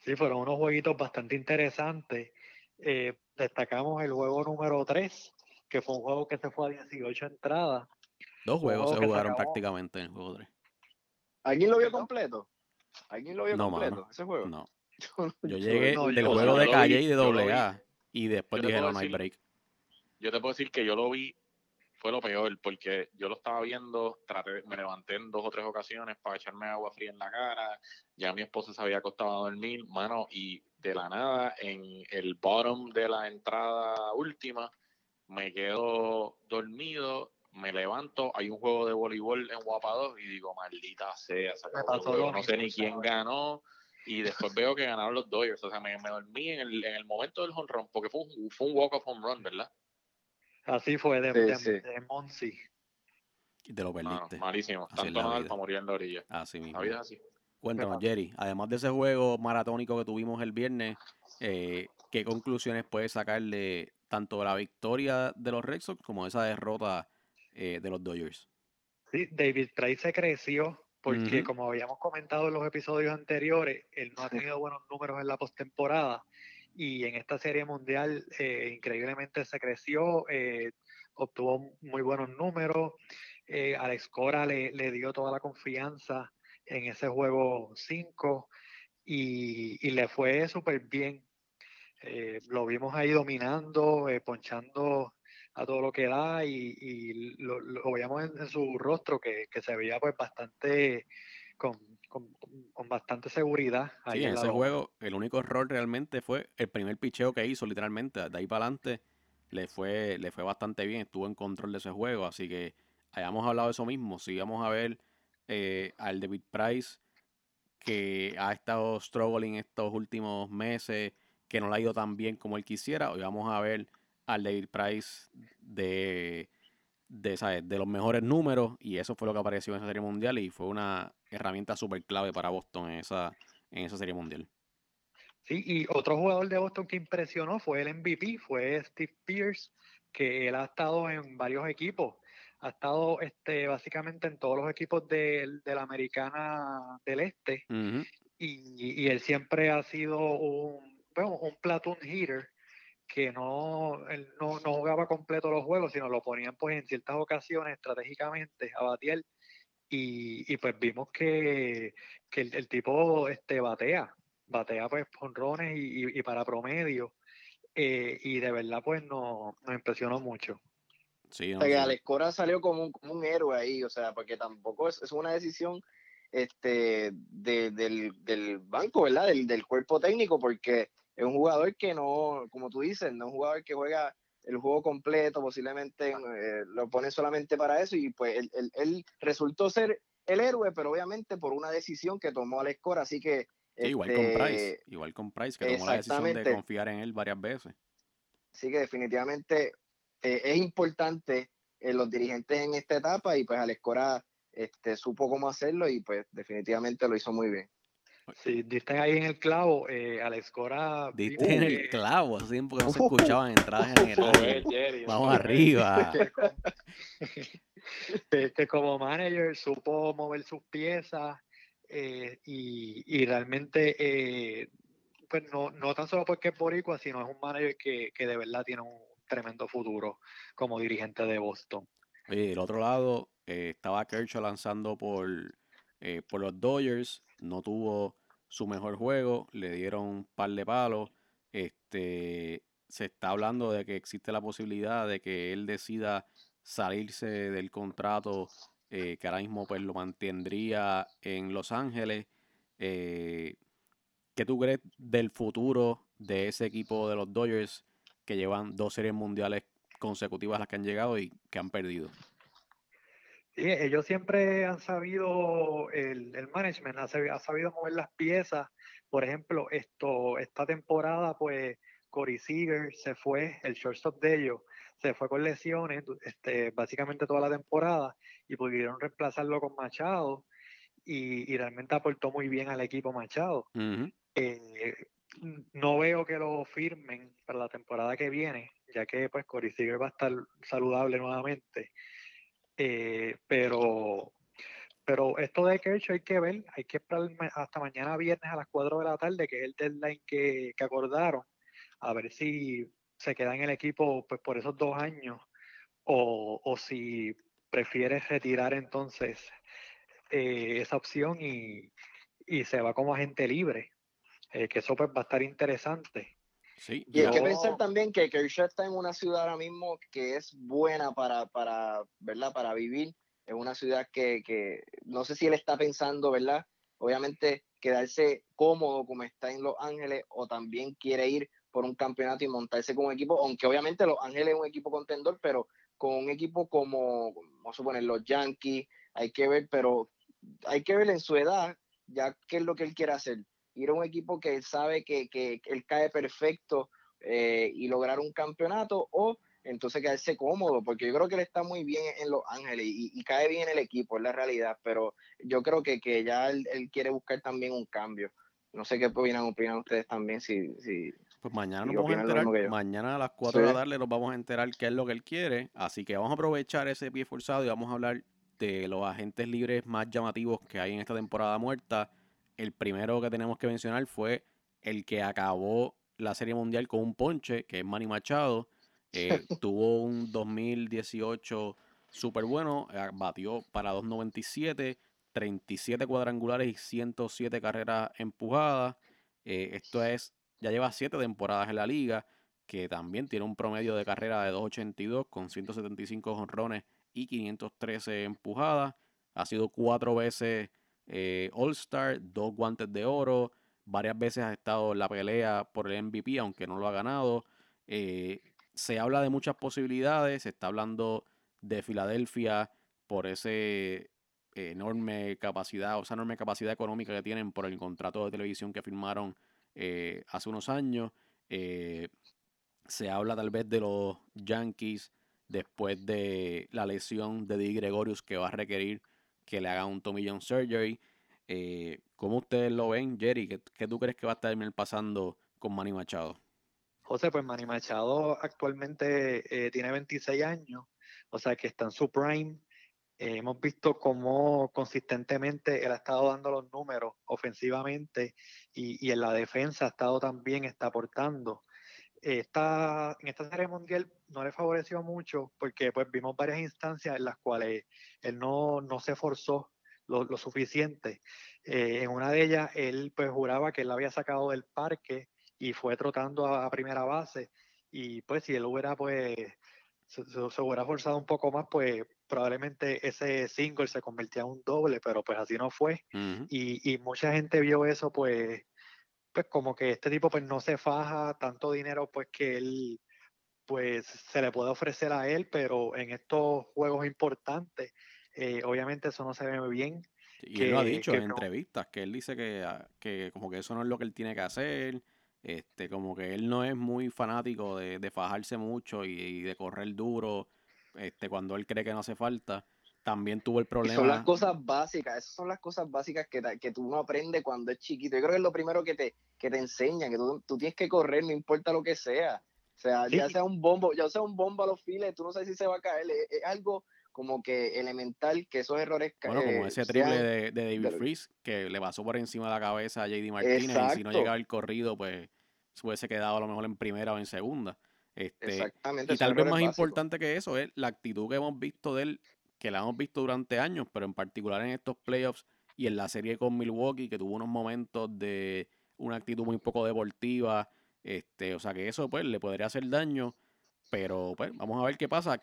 Sí, fueron unos jueguitos bastante interesantes. Eh, destacamos el juego número 3, que fue un juego que se fue a 18 entradas. Dos juegos juego se jugaron prácticamente en el juego 3. ¿Alguien lo vio completo? ¿Alguien lo vio No, completo? mano. Ese juego. No. Yo llegué no, del yo- juego de calle vi, y de doble. A. Y después dijeron no hay break. Yo te puedo decir que yo lo vi, fue lo peor, porque yo lo estaba viendo, traté, me levanté en dos o tres ocasiones para echarme agua fría en la cara, ya mi esposa se había acostado a dormir, mano, y de la nada, en el bottom de la entrada última, me quedo dormido, me levanto, hay un juego de voleibol en Guapa 2 y digo, maldita sea, se acabó el pasó juego, lo no sé ni quién ganó, y después veo que ganaron los Dodgers, o sea, me, me dormí en el, en el momento del home run, porque fue un, fue un walk-off home run, ¿verdad? Así fue de, Sí, de, sí. de Monsi. Y te lo Mano, perdiste. malísimo. Así Tanto para morir en la orilla. Así mismo. La vida es así. Cuéntanos? Jerry, además de ese juego maratónico que tuvimos el viernes, eh, ¿qué conclusiones puedes sacar de tanto la victoria de los Red Sox como esa derrota eh, de los Dodgers? Sí, David Price se creció porque, Ujú. como habíamos comentado en los episodios anteriores, él no ha tenido buenos números en la postemporada y en esta serie mundial eh, increíblemente se creció, eh, obtuvo muy buenos números. eh, Alex Cora le, le dio toda la confianza en ese juego 5 y, y le fue súper bien. Eh, lo vimos ahí dominando, eh, ponchando a todo lo que da y, y lo, lo veíamos en, en su rostro que, que se veía pues bastante con, con- con bastante seguridad. ahí Sí, en ese juego el único error realmente fue el primer picheo que hizo, literalmente. De ahí para adelante le fue, le fue bastante bien, estuvo en control de ese juego. Así que hayamos hablado de eso mismo. Si vamos a ver eh, al David Price que ha estado struggling estos últimos meses, que no le ha ido tan bien como él quisiera, hoy vamos a ver al David Price de, de, ¿sabes? de los mejores números y eso fue lo que apareció en esa serie mundial y fue una herramienta súper clave para Boston en esa, en esa serie mundial. Sí, y otro jugador de Boston que impresionó fue el MVP, fue Steve Pierce, que él ha estado en varios equipos, ha estado este, básicamente en todos los equipos de, de la Americana del Este, y, y él siempre ha sido un, bueno, un platoon hitter que no, él no, no jugaba completo los juegos, sino lo ponían pues en ciertas ocasiones estratégicamente a batear y, y pues vimos que, que el, el tipo este batea, batea pues honrones y, y- y para promedio eh, y de verdad pues no, nos impresionó mucho. Sí, O no, sea, que. Alex Cora salió como un, como un héroe ahí, o sea, porque tampoco es, es una decisión este, del, del, banco, ¿verdad? Del, del, cuerpo técnico, porque es un jugador que no, como tú dices, no es un jugador que juega el juego completo, posiblemente eh, lo pone solamente para eso y pues él, él, resultó ser el héroe, pero obviamente por una decisión que tomó Alex Cora, así que... igual con Price, este, igual con Price, que tomó la decisión de confiar en él varias veces. Sí que definitivamente eh, es importante eh, los dirigentes en esta etapa y pues Alex Cora este, supo cómo hacerlo y pues definitivamente lo hizo muy bien. Sí, diste ahí en el clavo, eh, Alex Cora. Diste en el clavo, hace tiempo que no se escuchaban entradas generales. Vamos arriba. Que, como manager supo mover sus piezas eh, y, y, realmente, eh, pues no, no tan solo porque es boricua, sino es un manager que, que de verdad tiene un tremendo futuro como dirigente de Boston. Oye, del otro lado, eh, estaba Kershaw lanzando por, eh, por los Dodgers, no tuvo su mejor juego, le dieron un par de palos. Este, se está hablando de que existe la posibilidad de que él decida salirse del contrato eh, que ahora mismo pues lo mantendría en Los Ángeles. ¿Qué tú crees del futuro de ese equipo de los Dodgers que llevan dos series mundiales consecutivas las que han llegado y que han perdido. Sí, ellos siempre han sabido, el, el management ha, sabido mover las piezas. Por ejemplo, esto, esta temporada, pues Corey Seager se fue, el shortstop de ellos, se fue con lesiones este, básicamente toda la temporada y pudieron reemplazarlo con Machado y, realmente aportó muy bien al equipo Machado no veo que lo firmen para la temporada que viene, ya que pues Corey Seager va a estar saludable nuevamente. Eh, pero, pero esto de Kershaw hay que ver, hay que esperar hasta mañana viernes a las 4 de la tarde, que es el deadline que, que acordaron, a ver si se queda en el equipo pues por esos dos años o, o si prefiere retirar entonces eh, esa opción y, y se va como agente libre eh, que eso pues va a estar interesante. Sí, y hay que pensar también que Kershaw está en una ciudad ahora mismo que es buena para, para, ¿verdad? para vivir. Es una ciudad que, que no sé si él está pensando, ¿verdad? Obviamente quedarse cómodo como está en Los Ángeles o también quiere ir por un campeonato y montarse con un equipo, aunque obviamente Los Ángeles es un equipo contendor, pero con un equipo como, vamos a suponer, los Yankees, hay que ver, pero hay que ver en su edad ya qué es lo que él quiere hacer ir a un equipo que él sabe que, que, él cae perfecto eh, y lograr un campeonato o entonces quedarse cómodo, porque yo creo que él está muy bien en Los Ángeles y, cae bien en el equipo, es la realidad, pero yo creo que, que ya él, quiere buscar también un cambio. No sé qué opinan, opinan ustedes también si... si pues mañana nos vamos a enterar, mañana a las 4 de la tarde nos vamos a enterar qué es lo que él quiere, así que vamos a aprovechar ese pie forzado y vamos a hablar de los agentes libres más llamativos que hay en esta temporada muerta el primero que tenemos que mencionar fue el que acabó la Serie Mundial con un ponche, que es Manny Machado. Eh, tuvo un 2018 súper bueno, eh, batió para 2.97, 37 cuadrangulares y 107 carreras empujadas. Eh, esto es, ya lleva 7 temporadas en la liga, que también tiene un promedio de carrera de 2.82 con 175 jonrones y 513 empujadas. Ha sido cuatro veces eh, All-Star, dos guantes de oro, varias veces ha estado en la pelea por el MVP, aunque no lo ha ganado. Eh, se habla de muchas posibilidades, se está hablando de Filadelfia por ese enorme capacidad, o esa enorme capacidad económica que tienen por el contrato de televisión que firmaron eh, hace unos años. se habla tal vez de los Yankees después de la lesión de Di Gregorius que va a requerir que le haga un Tommy John Surgery. Eh, ¿Cómo ustedes lo ven, Jerry? ¿Qué, tú crees que va a terminar pasando con Manny Machado? José, pues Manny Machado actualmente eh, tiene 26 años, o sea que está en su prime. Eh, hemos visto cómo consistentemente él ha estado dando los números ofensivamente y, y en la defensa ha estado también, está aportando esta, en esta serie mundial no le favoreció mucho porque pues vimos varias instancias en las cuales él no, no se forzó lo, lo suficiente. Eh, en una de ellas él pues juraba que él la había sacado del parque y fue trotando a, primera base y pues si él hubiera pues se, hubiera forzado un poco más pues probablemente ese single se convertía en un doble, pero pues así no fue. y, y, mucha gente vio eso, pues, pues como que este tipo pues no se faja tanto dinero, pues que él pues se le puede ofrecer a él, pero en estos juegos importantes, eh, obviamente eso no se ve bien. Y él lo ha dicho en entrevistas, que él dice que, ah, que como que eso no es lo que él tiene que hacer, este, como que él no es muy fanático de, de fajarse mucho y, de correr duro, este, cuando él cree que no hace falta. También tuvo el problema. son las cosas básicas, esas son las cosas básicas que, que tú no aprendes cuando es chiquito. Yo creo que es lo primero que te, que te enseña, que tú, tú tienes que correr, no importa lo que sea. O sea, ya sea un bombo, ya sea un bombo a los files, tú no sabes si se va a caer. Es, algo como que elemental que esos errores Bueno, como ese triple de, de, David Freeze que le pasó por encima de la cabeza a JD Martínez y si no llegaba el corrido, pues se hubiese quedado a lo mejor en primera o en segunda. Este, Exactamente. Y tal vez más importante que eso es la actitud que hemos visto de él, que la hemos visto durante años, pero en particular en estos playoffs y en la serie con Milwaukee, que tuvo unos momentos de una actitud muy poco deportiva, este, o sea que eso pues le podría hacer daño. Pero pues vamos a ver qué pasa.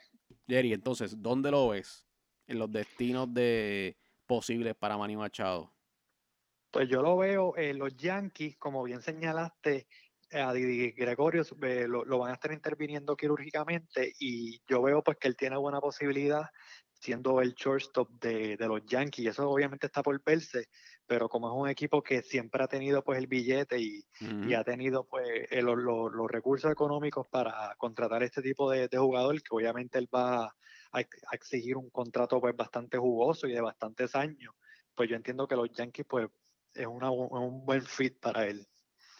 Jerry, entonces, ¿dónde lo ves? En los destinos de posibles para Manny Machado. Pues yo lo veo en los Yankees, como bien señalaste, a Didi Gregorio eh, lo, lo, van a estar interviniendo quirúrgicamente y yo veo pues que él tiene buena posibilidad siendo el shortstop de, de, los Yankees. Eso obviamente está por verse, pero como es un equipo que siempre ha tenido pues el billete y, y ha tenido pues eh, los, recursos económicos para contratar este tipo de, de, jugador, que obviamente él va a, exigir un contrato pues bastante jugoso y de bastantes años, pues yo entiendo que los Yankees pues es una, un buen fit para él.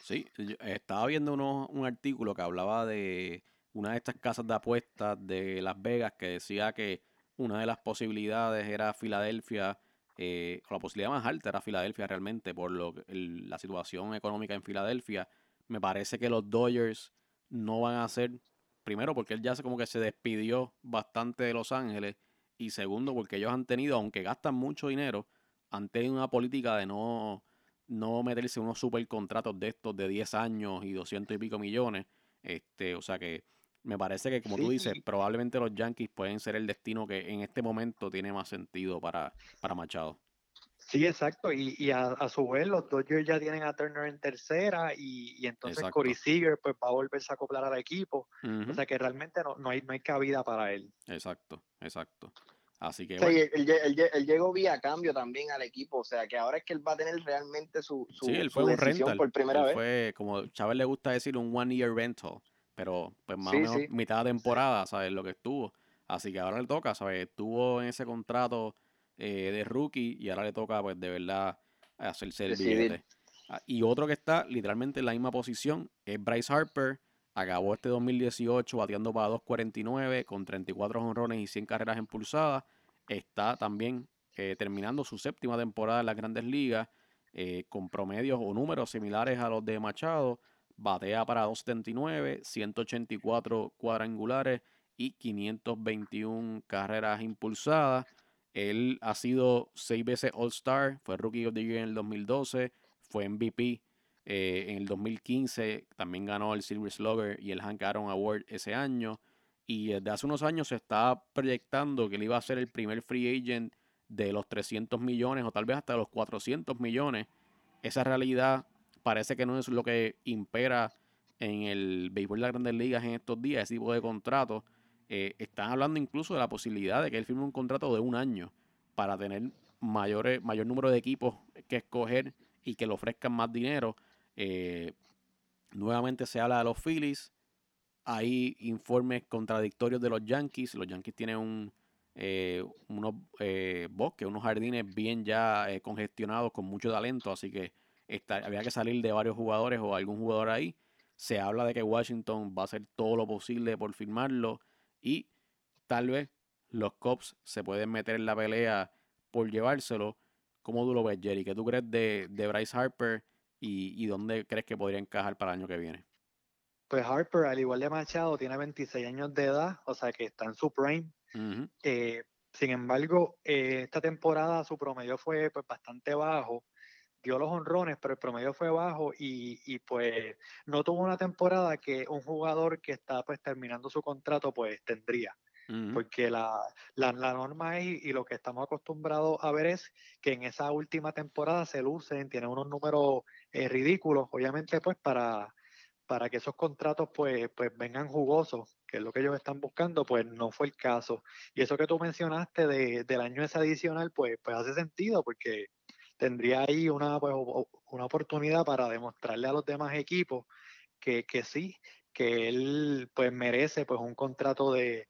Sí, estaba viendo uno, un artículo que hablaba de una de estas casas de apuestas de Las Vegas que decía que una de las posibilidades era Filadelfia, eh, la posibilidad más alta era Filadelfia realmente por lo, la situación económica en Filadelfia. Me parece que los Dodgers no van a ser, primero porque él ya se, como que se despidió bastante de Los Ángeles y segundo porque ellos han tenido, aunque gastan mucho dinero, han tenido una política de no, no meterse unos super contratos de estos de 10 años y 200 y pico millones. Este, o sea que me parece que, como tú dices, probablemente los Yankees pueden ser el destino que en este momento tiene más sentido para, para Machado. Sí, exacto. Y, a, su vez, los Dodgers ya tienen a Turner en tercera y, entonces Corey Seager pues, va a volverse a acoplar al equipo. O sea que realmente no, no, hay, no hay cabida para él. Exacto, exacto. Así que. él, llegó vía cambio también al equipo. O sea que ahora es que él va a tener realmente su, su, sí, él fue un rental. por primera vez. Fue, como Chávez le gusta decir, un one year rental pero pues más o menos mitad de temporada, ¿sabes? Lo que estuvo. Así que ahora le toca, ¿sabes? Estuvo en ese contrato eh, de rookie y ahora le toca, pues, de verdad hacerse el billete. Ah, y otro que está literalmente en la misma posición es Bryce Harper. Acabó este 2018 bateando para 2.49 con 34 honrones y 100 carreras impulsadas. Está también eh, terminando su séptima temporada en las grandes ligas eh, con promedios o números similares a los de Machado batea para 279, 184 cuadrangulares y 521 carreras impulsadas. Él ha sido seis veces All-Star, fue Rookie of the Year en el 2012, fue MVP eh, en el 2015, también ganó el Silver Slugger y el Hank Aaron Award ese año. Y desde hace unos años se estaba proyectando que él iba a ser el primer free agent de los 300 millones o tal vez hasta los 400 millones. Esa realidad parece que no es lo que impera en el béisbol de las grandes ligas en estos días, ese tipo de contratos. Eh, están hablando incluso de la posibilidad de que él firme un contrato de un año para tener mayores, mayor número de equipos que escoger y que le ofrezcan más dinero. Eh, nuevamente se habla de los Phillies. Hay informes contradictorios de los Yankees. Los Yankees tienen un, eh, unos bosques, unos jardines bien ya congestionados con mucho talento, así que había que salir de varios jugadores o algún jugador ahí. Se habla de que Washington va a hacer todo lo posible por firmarlo y tal vez los Cubs se pueden meter en la pelea por llevárselo. ¿Cómo tú lo ves, Jerry? ¿Qué tú crees de, de Bryce Harper y, dónde crees que podría encajar para el año que viene? Pues Harper, al igual de Machado, tiene 26 años de edad, o sea que está en su prime. Eh, sin embargo, eh, esta temporada su promedio fue pues, bastante bajo dio los honrones, pero el promedio fue bajo y, y, pues no tuvo una temporada que un jugador que está pues terminando su contrato pues tendría. porque la, la, norma es, y, lo que estamos acostumbrados a ver es que en esa última temporada se lucen, tienen unos números eh, ridículos, obviamente pues para, para que esos contratos pues, pues vengan jugosos, que es lo que ellos están buscando, pues no fue el caso. Y eso que tú mencionaste de, del año ese adicional, pues, pues hace sentido, porque tendría ahí una, pues, una oportunidad para demostrarle a los demás equipos que, que sí, que él pues merece pues un contrato de,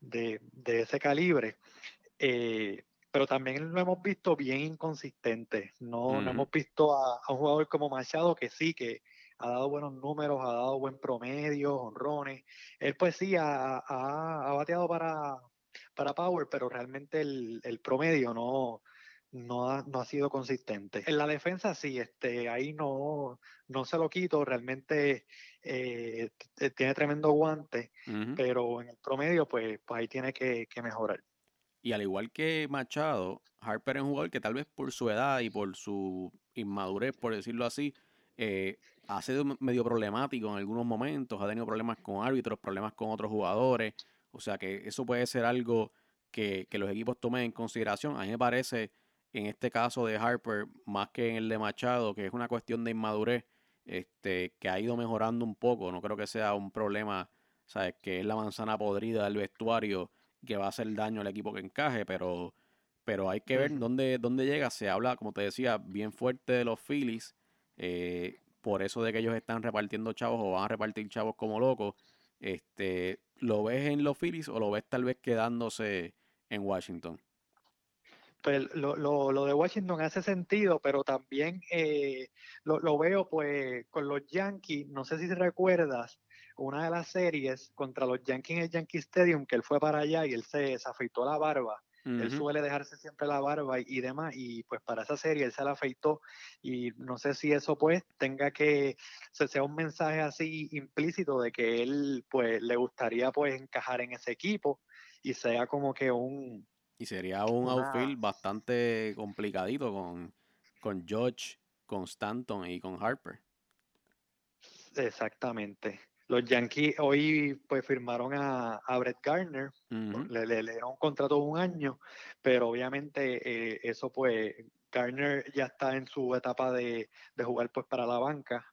de, ese calibre. Eh, pero también lo hemos visto bien inconsistente. No, no hemos visto a, un jugador como Machado que sí, que ha dado buenos números, ha dado buen promedio, honrones. Él pues sí ha, ha, bateado para, para Power, pero realmente el, el promedio no, no ha, no ha sido consistente. En la defensa sí, este, ahí no, no se lo quito, realmente eh, tiene tremendo guante, pero en el promedio pues, pues ahí tiene que, mejorar. Y al igual que Machado, Harper es un jugador que tal vez por su edad y por su inmadurez, por decirlo así, eh, ha sido medio problemático en algunos momentos, ha tenido problemas con árbitros, problemas con otros jugadores, o sea que eso puede ser algo que, que los equipos tomen en consideración. A mí me parece en este caso de Harper, más que en el de Machado, que es una cuestión de inmadurez, este, que ha ido mejorando un poco. No creo que sea un problema, ¿sabes? Que es la manzana podrida del vestuario que va a hacer daño al equipo que encaje, pero, pero hay que ver dónde, dónde llega. Se habla, como te decía, bien fuerte de los Phillies, eh, por eso de que ellos están repartiendo chavos o van a repartir chavos como locos. Este, ¿Lo ves en los Phillies o lo ves tal vez quedándose en Washington? Pues lo, lo, lo, de Washington hace sentido, pero también eh, lo, lo, veo pues con los Yankees, no sé si recuerdas, una de las series contra los Yankees en el Yankee Stadium, que él fue para allá y él se, afeitó la barba. Él suele dejarse siempre la barba y, demás, y pues para esa serie él se la afeitó y no sé si eso pues tenga que, sea un mensaje así implícito de que él pues le gustaría pues encajar en ese equipo y sea como que un, y sería un outfield bastante complicadito con, con George, con Stanton y con Harper. Exactamente. Los Yankees hoy pues firmaron a, Brett Gardner, le, le, dieron un contrato de un año, pero obviamente eh, eso pues Gardner ya está en su etapa de, jugar pues para la banca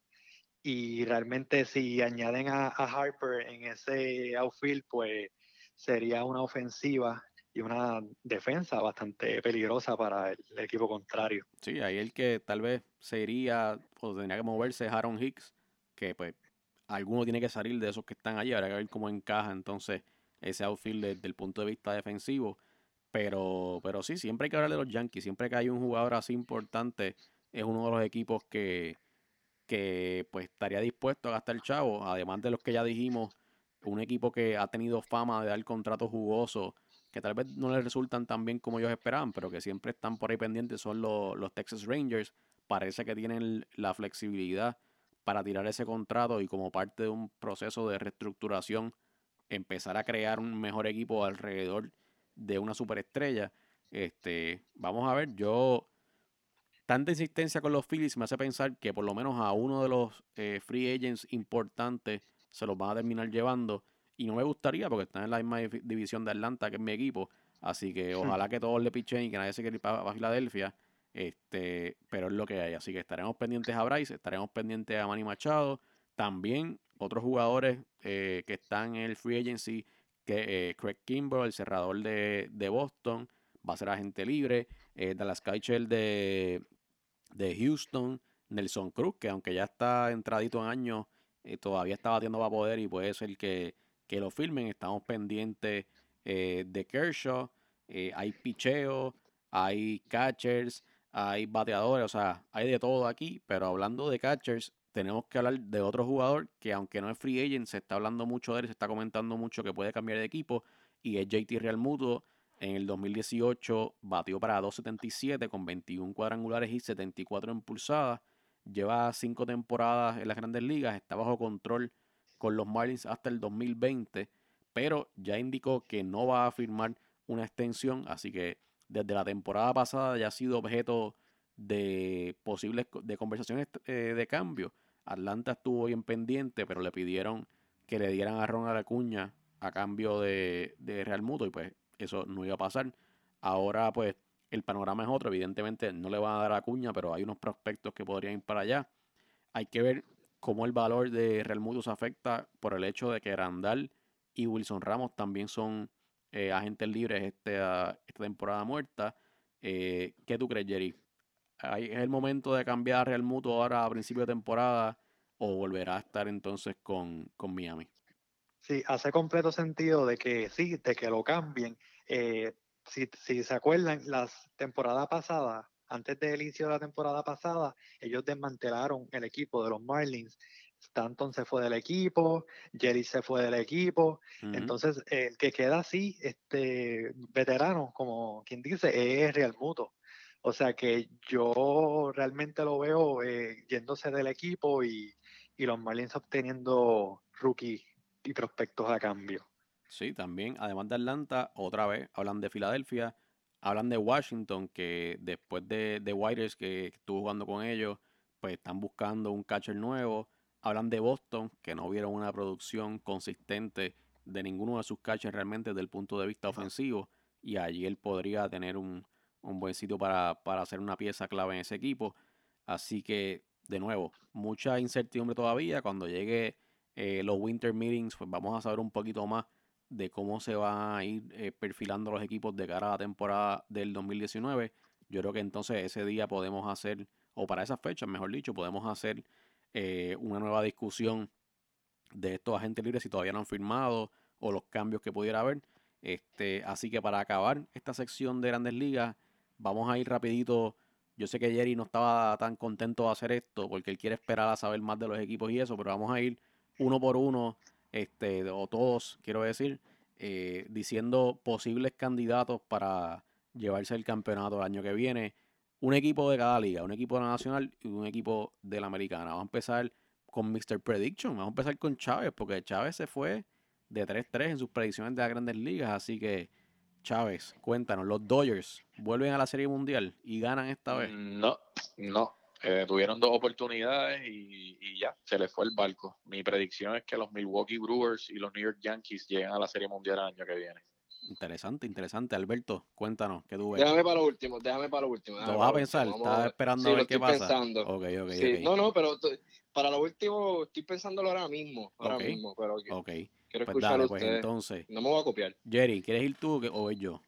y realmente si añaden a, a Harper en ese outfield pues sería una ofensiva y una defensa bastante peligrosa para el, equipo contrario. Sí, ahí el que tal vez sería o tendría que moverse es Aaron Hicks, que pues alguno tiene que salir de esos que están allí, habrá que ver cómo encaja entonces ese outfield desde el punto de vista defensivo. Pero, pero sí, siempre hay que hablar de los Yankees, siempre que hay un jugador así importante, es uno de los equipos que, que pues estaría dispuesto a gastar chavo, además de los que ya dijimos, un equipo que ha tenido fama de dar contratos jugosos que tal vez no les resultan tan bien como ellos esperaban, pero que siempre están por ahí pendientes, son los, los Texas Rangers. Parece que tienen la flexibilidad para tirar ese contrato y como parte de un proceso de reestructuración empezar a crear un mejor equipo alrededor de una superestrella. Este, vamos a ver, yo tanta insistencia con los Phillies me hace pensar que por lo menos a uno de los eh, free agents importantes se los van a terminar llevando y no me gustaría porque están en la misma división de Atlanta que es mi equipo. Así que ojalá que todos le pichen y que nadie se quiera ir para, Filadelfia. Este, pero es lo que hay. Así que estaremos pendientes a Bryce, estaremos pendientes a Manny Machado. También otros jugadores eh, que están en el free agency, que eh, Craig Kimbrell, el cerrador de, Boston, va a ser agente libre. Eh, Dallas Keuchel de, de Houston, Nelson Cruz, que aunque ya está entradito en años, todavía está batiendo para poder y puede ser que que lo filmen. Estamos pendientes eh, de Kershaw. Eh, hay picheo, hay catchers, hay bateadores, o sea, hay de todo aquí. Pero hablando de catchers, tenemos que hablar de otro jugador que, aunque no es free agent, se está hablando mucho de él, se está comentando mucho que puede cambiar de equipo. Y es JT Real Muto. En el 2018 batió para 2.77 con 21 cuadrangulares y 74 impulsadas. Lleva cinco temporadas en las grandes ligas, está bajo control con los Marlins hasta el 2020, pero ya indicó que no va a firmar una extensión, así que desde la temporada pasada ya ha sido objeto de posibles de conversaciones eh, de cambio. Atlanta estuvo bien pendiente, pero le pidieron que le dieran a Ronald Acuña a cambio de, de Real Muto y pues eso no iba a pasar. Ahora pues el panorama es otro, evidentemente no le van a dar a cuña, pero hay unos prospectos que podrían ir para allá. Hay que ver cómo el valor de Real Muto se afecta por el hecho de que Randall y Wilson Ramos también son eh, agentes libres este, esta temporada muerta. Eh, ¿Qué tú crees, Jerry? ¿Es el momento de cambiar a Real Muto ahora a principio de temporada o volverá a estar entonces con, con Miami? Sí, hace completo sentido de que sí, de que lo cambien. Eh, si, si, se acuerdan, la temporada pasada, antes del inicio de la temporada pasada, ellos desmantelaron el equipo de los Marlins. Stanton se fue del equipo, Jerry se fue del equipo. Entonces, el que queda así, este veterano, como quien dice, es Real Muto. O sea que yo realmente lo veo eh, yéndose del equipo y, y los Marlins obteniendo rookie y prospectos a cambio. Sí, también, además de Atlanta, otra vez hablan de Filadelfia, hablan de Washington, que después de, de que estuvo jugando con ellos, pues están buscando un catcher nuevo. Hablan de Boston, que no vieron una producción consistente de ninguno de sus catchers realmente desde el punto de vista ofensivo. Y allí él podría tener un, un buen sitio para, para hacer una pieza clave en ese equipo. Así que, de nuevo, mucha incertidumbre todavía. Cuando llegue eh, los Winter Meetings, pues vamos a saber un poquito más de cómo se van a ir eh, perfilando los equipos de cara a la temporada del 2019. Yo creo que entonces ese día podemos hacer, o para esas fechas, mejor dicho, podemos hacer eh, una nueva discusión de estos agentes libres si todavía no han firmado o los cambios que pudiera haber. Este, así que para acabar esta sección de Grandes Ligas, vamos a ir rapidito. Yo sé que Jerry no estaba tan contento de hacer esto porque él quiere esperar a saber más de los equipos y eso, pero vamos a ir uno por uno este, o todos, quiero decir, eh, diciendo posibles candidatos para llevarse el campeonato el año que viene. Un equipo de cada liga, un equipo de la nacional y un equipo de la americana. Vamos a empezar con Mr. Prediction. Vamos a empezar con Chávez, porque Chávez se fue de 3-3 en sus predicciones de las grandes ligas. Así que, Chávez, cuéntanos, los Dodgers vuelven a la Serie Mundial y ganan esta vez. No, no. Eh, tuvieron dos oportunidades y, ya, se les fue el barco. Mi predicción es que los Milwaukee Brewers y los New York Yankees lleguen a la Serie Mundial el año que viene. Interesante, interesante. Alberto, cuéntanos, ¿qué tú ves? Déjame para lo último, déjame para lo último. ¿Lo vas a pensar? ¿Estás esperando a ver qué pasa? Pensando. Okay, okay, No, no, pero para lo último estoy pensándolo ahora mismo, ahora mismo, pero okay. quiero pues escuchar pues entonces. No me voy a copiar. Jerry, ¿quieres ir tú o voy yo?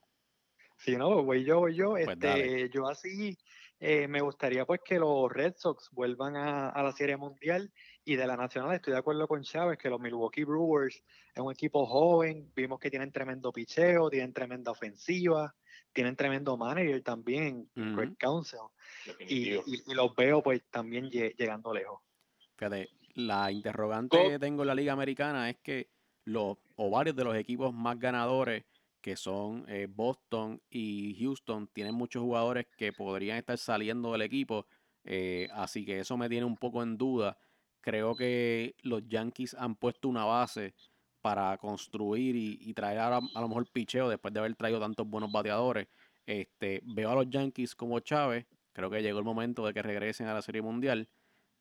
Sí, no, voy yo, voy yo. Pues este, yo así eh, me gustaría pues que los Red Sox vuelvan a, la Serie Mundial y de la Nacional estoy de acuerdo con Chávez que los Milwaukee Brewers es un equipo joven, vimos que tienen tremendo picheo, tienen tremenda ofensiva, tienen tremendo manager también, Greg Council, y, los veo pues también llegando lejos. Fíjate, la interrogante que tengo en la Liga Americana es que los o varios de los equipos más ganadores que son eh, Boston y Houston, tienen muchos jugadores que podrían estar saliendo del equipo, eh, así que eso me tiene un poco en duda. Creo que los Yankees han puesto una base para construir y, traer a, a, lo mejor picheo después de haber traído tantos buenos bateadores. Este, veo a los Yankees como Chávez, creo que llegó el momento de que regresen a la Serie Mundial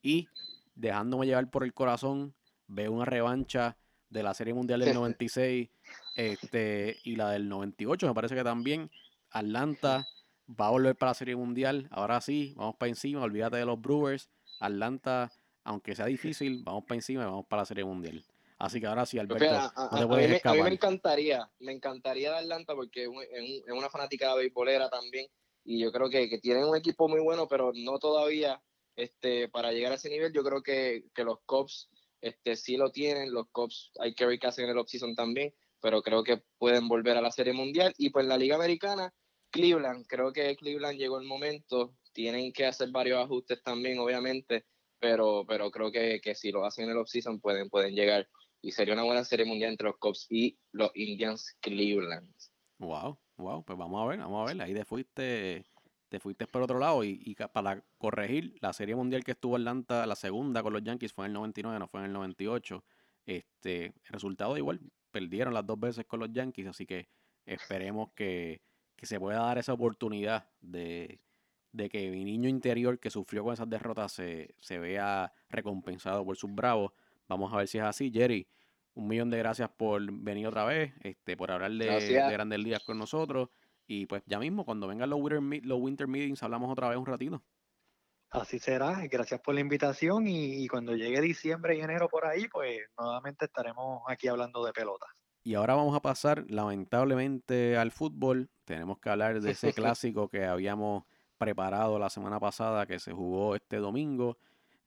y dejándome llevar por el corazón, veo una revancha de la Serie Mundial del 96 este, y la del 98, me parece que también. Atlanta va a volver para la Serie Mundial. Ahora sí, vamos para encima, olvídate de los Brewers. Atlanta, aunque sea difícil, vamos para encima y vamos para la Serie Mundial. Así que ahora sí, Alberto, a, mí, me encantaría, me encantaría de Atlanta porque es, una fanática de beisbolera también y yo creo que, que, tienen un equipo muy bueno, pero no todavía este, para llegar a ese nivel. Yo creo que, que los Cubs este, sí lo tienen, los Cubs hay que ver qué hacen en el offseason también, pero creo que pueden volver a la Serie Mundial. Y pues la Liga Americana, Cleveland, creo que Cleveland llegó el momento, tienen que hacer varios ajustes también, obviamente, pero, pero creo que, que si lo hacen en el offseason pueden, pueden llegar y sería una buena Serie Mundial entre los Cubs y los Indians Cleveland. Wow, wow, pues vamos a ver, vamos a ver, ahí de fuiste te fuiste por otro lado y, para corregir, la serie mundial que estuvo Atlanta, la segunda con los Yankees fue en el 99, no fue en el 98. Este, el resultado igual, perdieron las dos veces con los Yankees, así que esperemos que, se pueda dar esa oportunidad de, que mi niño interior que sufrió con esas derrotas se, se vea recompensado por sus bravos. Vamos a ver si es así. Jerry, un millón de gracias por venir otra vez, este, por hablar de, de grandes días con nosotros. Y pues ya mismo, cuando vengan los winter, los winter meetings, hablamos otra vez un ratito. Así será, gracias por la invitación y, cuando llegue diciembre y enero por ahí, pues nuevamente estaremos aquí hablando de pelota. Y ahora vamos a pasar lamentablemente al fútbol. Tenemos que hablar de ese clásico que habíamos preparado la semana pasada, que se jugó este domingo.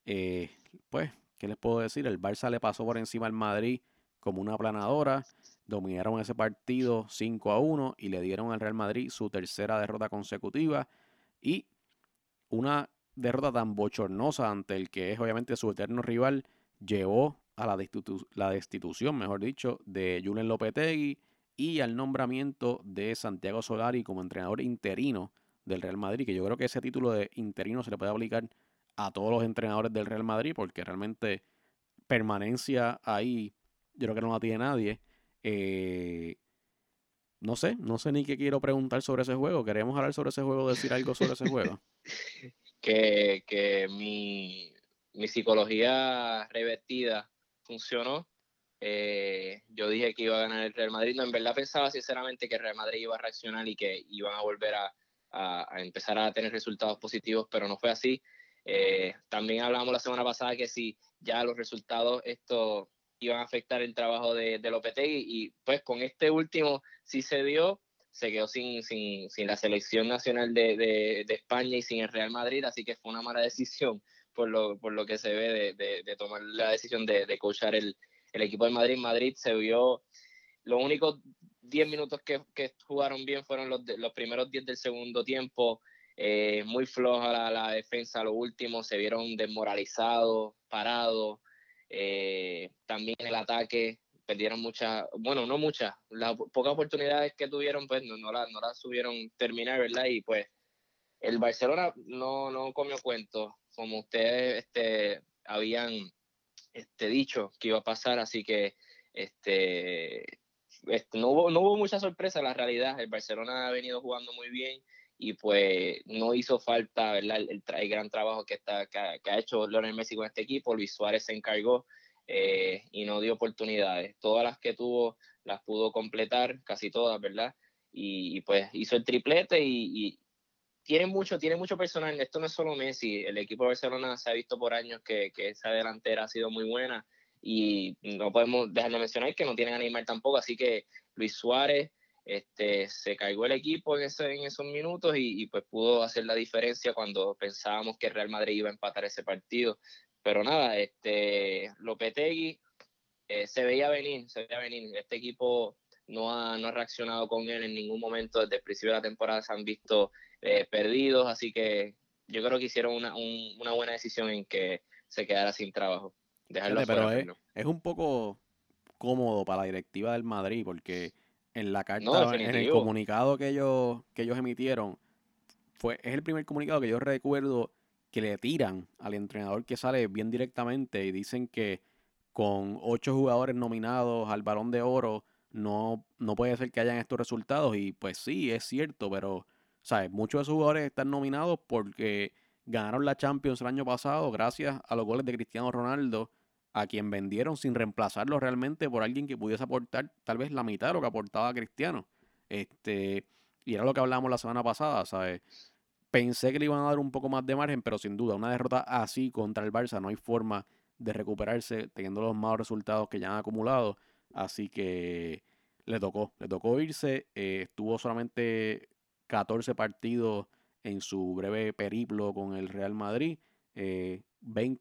Eh, pues, ¿qué les puedo decir? El Barça le pasó por encima al Madrid como una planadora. Dominaron ese partido 5 a 1 y le dieron al Real Madrid su tercera derrota consecutiva. Y una derrota tan bochornosa ante el que es obviamente su eterno rival llevó a la, destitución, mejor dicho, de Julen Lopetegui y al nombramiento de Santiago Solari como entrenador interino del Real Madrid, que yo creo que ese título de interino se le puede aplicar a todos los entrenadores del Real Madrid, porque realmente permanencia ahí, yo creo que no la tiene nadie. Eh, no sé, no sé ni qué quiero preguntar sobre ese juego. ¿Queremos hablar sobre ese juego, decir algo sobre ese juego? que, que mi, mi, psicología revertida funcionó. Eh, yo dije que iba a ganar el Real Madrid. No, en verdad pensaba sinceramente que el Real Madrid iba a reaccionar y que iban a volver a, a, empezar a tener resultados positivos, pero no fue así. Eh, también hablamos la semana pasada que si ya los resultados esto iban a afectar el trabajo de, de Lopetegui y pues con este último sí se dio se quedó sin, sin, sin la selección nacional de, de, España y sin el Real Madrid, así que fue una mala decisión por lo, por lo que se ve de, tomar la decisión de, de el, el, equipo de Madrid. Madrid se vio, los únicos 10 minutos que, que, jugaron bien fueron los, los primeros 10 del segundo tiempo, eh, muy floja la, la, defensa, lo último, se vieron desmoralizados, parados, eh, también el ataque perdieron muchas, bueno, no muchas, las pocas oportunidades que tuvieron, pues no, no las no la subieron terminar, ¿verdad? Y pues el Barcelona no, no comió cuento, como ustedes este, habían este, dicho que iba a pasar, así que este, no, hubo, no hubo mucha sorpresa, la realidad, el Barcelona ha venido jugando muy bien y pues no hizo falta, ¿verdad? El, el, gran trabajo que, está, que ha, que ha hecho Lionel Messi con este equipo, Luis Suárez se encargó eh, y no dio oportunidades. Todas las que tuvo las pudo completar, casi todas, ¿verdad? Y, pues hizo el triplete y, tiene mucho, tiene mucho personal. Esto no es solo Messi, el equipo de Barcelona se ha visto por años que, que esa delantera ha sido muy buena y no podemos dejar de mencionar que no tienen a Neymar tampoco, así que Luis Suárez este, se cargó el equipo en, ese, en esos minutos y, y, pues pudo hacer la diferencia cuando pensábamos que Real Madrid iba a empatar ese partido. Pero nada, este Lopetegui eh, se veía venir, se veía venir. Este equipo no ha, no ha reaccionado con él en ningún momento desde el principio de la temporada, se han visto eh, perdidos, así que yo creo que hicieron una, una buena decisión en que se quedara sin trabajo. Dejarlo pero es, es, un poco cómodo para la directiva del Madrid porque en la carta, en el comunicado que ellos, que ellos emitieron, fue, es el primer comunicado que yo recuerdo que le tiran al entrenador que sale bien directamente y dicen que con ocho jugadores nominados al balón de oro no, no puede ser que hayan estos resultados. Y pues sí, es cierto, pero ¿sabes? muchos de esos jugadores están nominados porque ganaron la Champions el año pasado gracias a los goles de Cristiano Ronaldo a quien vendieron sin reemplazarlo realmente por alguien que pudiese aportar tal vez la mitad de lo que aportaba Cristiano. Este, y era lo que hablábamos la semana pasada, ¿sabes? Pensé que le iban a dar un poco más de margen, pero sin duda, una derrota así contra el Barça no hay forma de recuperarse teniendo los malos resultados que ya han acumulado. Así que le tocó, le tocó irse. Eh, estuvo solamente 14 partidos en su breve periplo con el Real Madrid. 20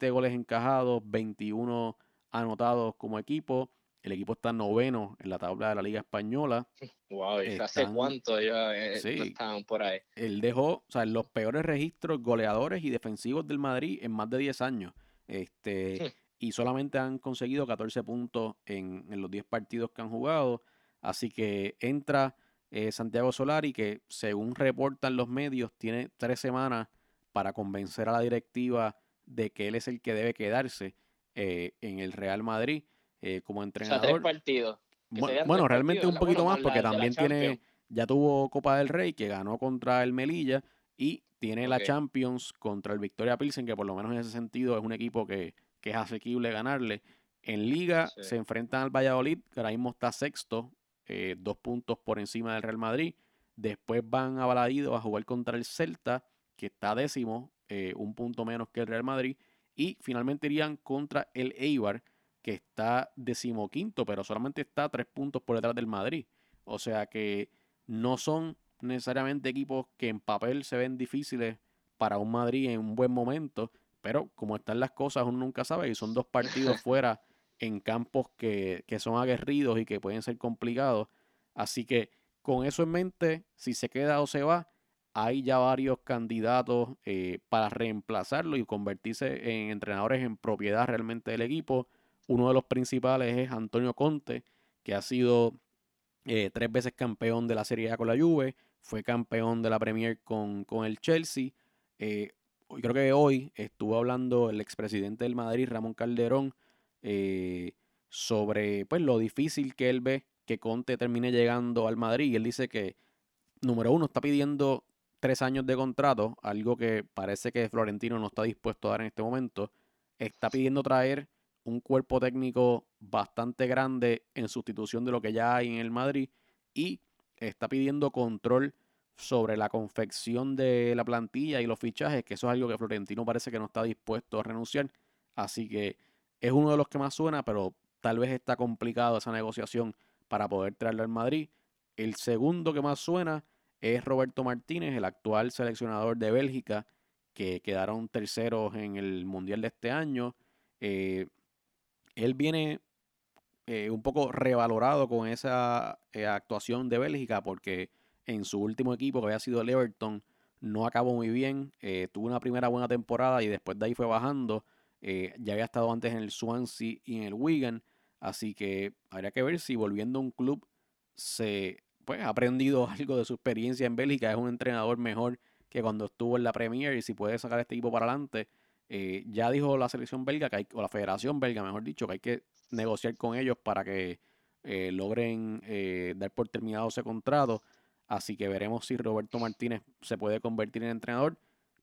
eh, goles encajados, 21 anotados como equipo. El equipo está noveno en la tabla de la Liga Española. Wow, ¿y hace cuánto ya eh, estaban por ahí? Él dejó, o sea, los peores registros goleadores y defensivos del Madrid en más de 10 años. Este, hmm. Y solamente han conseguido 14 puntos en, los 10 partidos que han jugado. Así que entra eh, Santiago Solari, que según reportan los medios, tiene tres semanas para convencer a la directiva de que él es el que debe quedarse eh, en el Real Madrid. Eh, como entrenador. O sea, tres partidos. Bueno, realmente un poquito más porque también tiene, ya tuvo Copa del Rey que ganó contra el Melilla y tiene la Champions contra el Victoria Pilsen, que por lo menos en ese sentido es un equipo que, que es asequible ganarle. En Liga se enfrentan al Valladolid, que ahora mismo está sexto, eh, dos puntos por encima del Real Madrid. Después van a Baladido a jugar contra el Celta, que está décimo, eh, un punto menos que el Real Madrid. Y finalmente irían contra el Eibar, que está decimoquinto, pero solamente está tres puntos por detrás del Madrid. O sea que no son necesariamente equipos que en papel se ven difíciles para un Madrid en un buen momento, pero como están las cosas, uno nunca sabe y son dos partidos fuera en campos que, son aguerridos y que pueden ser complicados. Así que con eso en mente, si se queda o se va, hay ya varios candidatos eh, para reemplazarlo y convertirse en entrenadores en propiedad realmente del equipo. Uno de los principales es Antonio Conte, que ha sido eh, tres veces campeón de la Serie A con la Juve, fue campeón de la Premier con, el Chelsea. Eh, creo que hoy estuvo hablando el expresidente del Madrid, Ramón Calderón, eh, sobre pues, lo difícil que él ve que Conte termine llegando al Madrid. Y él dice que, número uno, está pidiendo tres años de contrato, algo que parece que Florentino no está dispuesto a dar en este momento. Está pidiendo traer un cuerpo técnico bastante grande en sustitución de lo que ya hay en el Madrid y está pidiendo control sobre la confección de la plantilla y los fichajes, que eso es algo que Florentino parece que no está dispuesto a renunciar. Así que es uno de los que más suena, pero tal vez está complicado esa negociación para poder traerlo al Madrid. El segundo que más suena es Roberto Martínez, el actual seleccionador de Bélgica, que quedaron terceros en el Mundial de este año. Eh, él viene eh, un poco revalorado con esa eh, actuación de Bélgica porque en su último equipo, que había sido el Everton, no acabó muy bien. Tuvo una primera buena temporada y después de ahí fue bajando. ya había estado antes en el Swansea y en el Wigan. Así que habría que ver si volviendo a un club se pues, ha aprendido algo de su experiencia en Bélgica. Es un entrenador mejor que cuando estuvo en la Premier y si puede sacar este equipo para adelante. Eh, ya dijo la selección belga, que hay, o la federación belga, mejor dicho, que hay que negociar con ellos para que eh, logren eh, dar por terminado ese contrato. Así que veremos si Roberto Martínez se puede convertir en entrenador.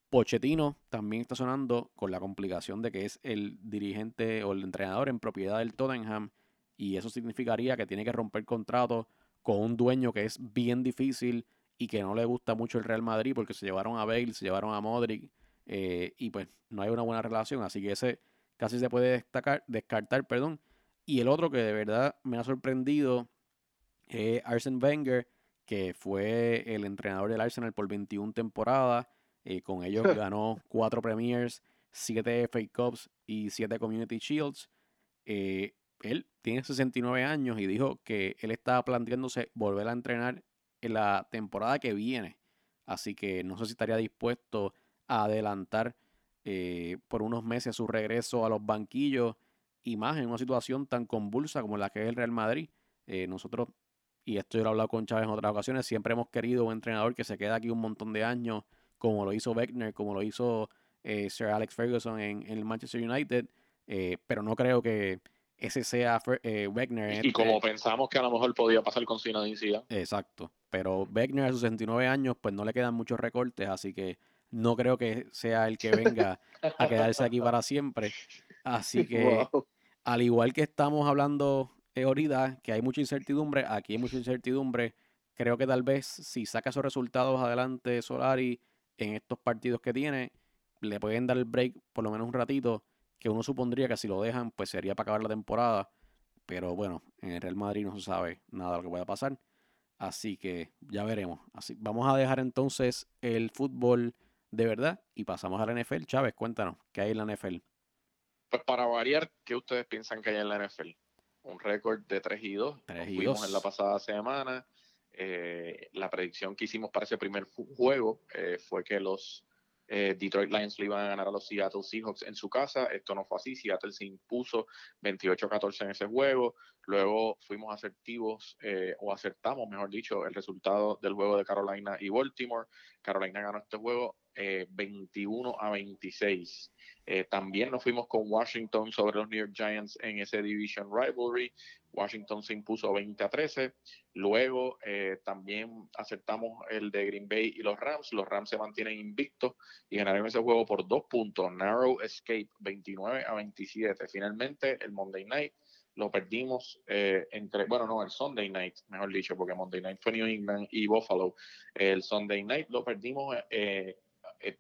Pochettino también está sonando con la complicación de que es el dirigente o el entrenador en propiedad del Tottenham. Y eso significaría que tiene que romper contrato con un dueño que es bien difícil y que no le gusta mucho el Real Madrid porque se llevaron a Bale, se llevaron a Modric eh, y pues no hay una buena relación, así que ese casi se puede destacar, descartar. Perdón. Y el otro que de verdad me ha sorprendido es Arsene Wenger, que fue el entrenador del Arsenal por 21 temporadas. Eh, con ellos ganó 4 Premiers, 7 FA Cups y 7 Community Shields. Eh, él tiene 69 años y dijo que él estaba planteándose volver a entrenar en la temporada que viene. Así que no sé si estaría dispuesto adelantar eh, por unos meses su regreso a los banquillos y más en una situación tan convulsa como la que es el Real Madrid. Eh, nosotros, y esto yo lo he hablado con Chávez en otras ocasiones, siempre hemos querido un entrenador que se quede aquí un montón de años, como lo hizo Beckner, como lo hizo eh, Sir Alex Ferguson en, el Manchester United, pero no creo que ese sea Beckner. Y, como pensamos que a lo mejor podía pasar con Zinedine Exacto, pero Beckner a sus 69 años, pues no le quedan muchos recortes, así que no creo que sea el que venga a quedarse aquí para siempre. Así que, al igual que estamos hablando ahorita, que hay mucha incertidumbre, aquí hay mucha incertidumbre. Creo que tal vez si saca esos resultados adelante Solari en estos partidos que tiene, le pueden dar el break por lo menos un ratito, que uno supondría que si lo dejan, pues sería para acabar la temporada. Pero bueno, en el Real Madrid no se sabe nada de lo que pueda pasar. Así que ya veremos. Así, vamos a dejar entonces el fútbol de verdad. Y pasamos a la NFL. Chávez, cuéntanos, ¿qué hay en la NFL? Pues para variar, ¿qué ustedes piensan que hay en la NFL? Un récord de 3 y 2. 3 y 2. en la pasada semana. Eh, la predicción que hicimos para ese primer juego eh, fue que los eh, Detroit Lions le iban a ganar a los Seattle Seahawks en su casa. Esto no fue así. Seattle se impuso 28-14 en ese juego. Luego fuimos asertivos, o acertamos, mejor dicho, el resultado del juego de Carolina y Baltimore. Carolina ganó este juego 21 eh, a 26. Eh, también nos fuimos con Washington sobre los New York Giants en ese Division Rivalry. Washington se impuso 20 a 13. Luego eh, también aceptamos el de Green Bay y los Rams. Los Rams se mantienen invictos y ganaron ese juego por dos puntos. Narrow Escape 29 a 27. Finalmente el Monday Night lo perdimos entre, bueno, no, el Sunday Night, mejor dicho, porque Monday Night fue New England y Buffalo. El Sunday Night lo perdimos eh,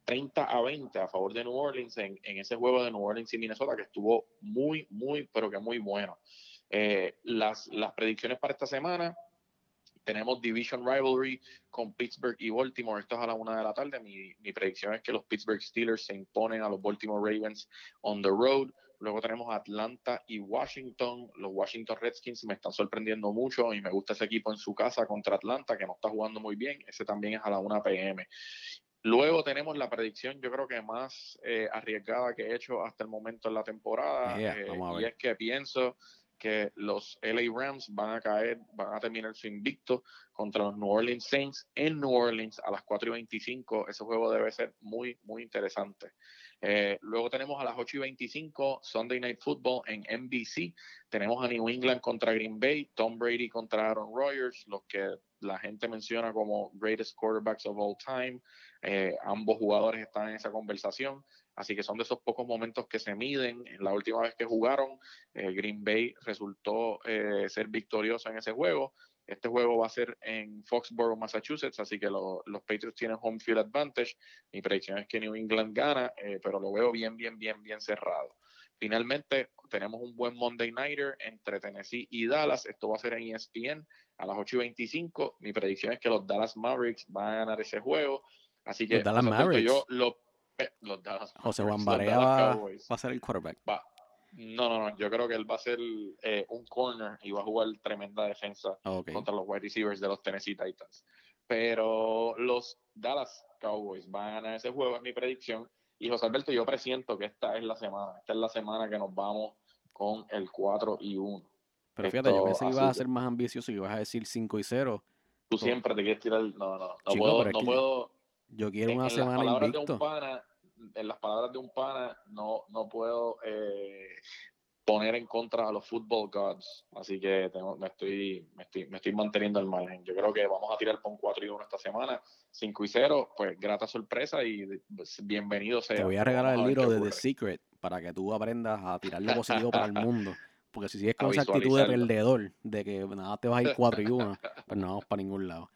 30 a 20 a favor de New Orleans en, en, ese juego de New Orleans y Minnesota que estuvo muy, muy, pero que muy bueno. Eh, las, las predicciones para esta semana, tenemos Division Rivalry con Pittsburgh y Baltimore. Esto es a la una de la tarde. Mi, mi, predicción es que los Pittsburgh Steelers se imponen a los Baltimore Ravens on the road. Luego tenemos Atlanta y Washington. Los Washington Redskins me están sorprendiendo mucho y me gusta ese equipo en su casa contra Atlanta, que no está jugando muy bien. Ese también es a la 1 p.m. Luego tenemos la predicción, yo creo que más eh, arriesgada que he hecho hasta el momento en la temporada. Eh, y es que pienso que los LA Rams van a caer, van a terminar su invicto contra los New Orleans Saints en New Orleans a las 4 y 25. Ese juego debe ser muy, muy interesante. Eh, luego tenemos a las 8 y 25 Sunday Night Football en NBC. Tenemos a New England contra Green Bay, Tom Brady contra Aaron Rodgers, los que la gente menciona como greatest quarterbacks of all time. Eh, ambos jugadores están en esa conversación. Así que son de esos pocos momentos que se miden. En la última vez que jugaron, eh, Green Bay resultó eh, ser victorioso en ese juego. Este juego va a ser en Foxborough, Massachusetts, así que los Patriots tienen home field advantage. Mi predicción es que New England gana, eh, pero lo veo bien, bien, bien, bien cerrado. Finalmente, tenemos un buen Monday Nighter entre Tennessee y Dallas. Esto va a ser en ESPN a las 8 y 25. Mi predicción es que los Dallas Mavericks van a ganar ese juego. Así que Dallas Mavericks. yo lo los Dallas José Juan Barea va, a ser el quarterback. No, no, no. Yo creo que él va a ser eh, un corner y va a jugar tremenda defensa contra los wide receivers de los Tennessee Titans. Pero los Dallas Cowboys van a ganar ese juego, es mi predicción. Y José Alberto, yo presiento que esta es la semana. Esta es la semana que nos vamos con el 4 y 1. Pero fíjate, yo pensé que ibas a ser más ambicioso y ibas a decir 5 y 0. Tú siempre te quieres tirar. No, no, no puedo. No puedo yo quiero una semana invicto en las palabras de un pana, no, no puedo eh, poner en contra a los football gods. Así que tengo, me, estoy, me, estoy, me estoy manteniendo al margen. Yo creo que vamos a tirar con 4 y 1 esta semana. 5 y 0, pues grata sorpresa y pues, bienvenido sea. Te voy a regalar el libro de The Secret para que tú aprendas a tirar lo positivo para el mundo. Porque si sigues con esa actitud de perdedor, de que nada te vas a ir 4 y 1, pues no vamos para ningún lado.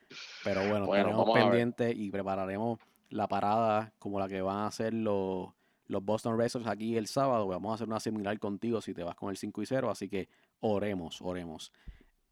Pero bueno, bueno tenemos pendiente y prepararemos la parada como la que van a hacer los, los Boston Racers aquí el sábado. Vamos a hacer una similar contigo si te vas con el 5 y 0. Así que oremos, oremos.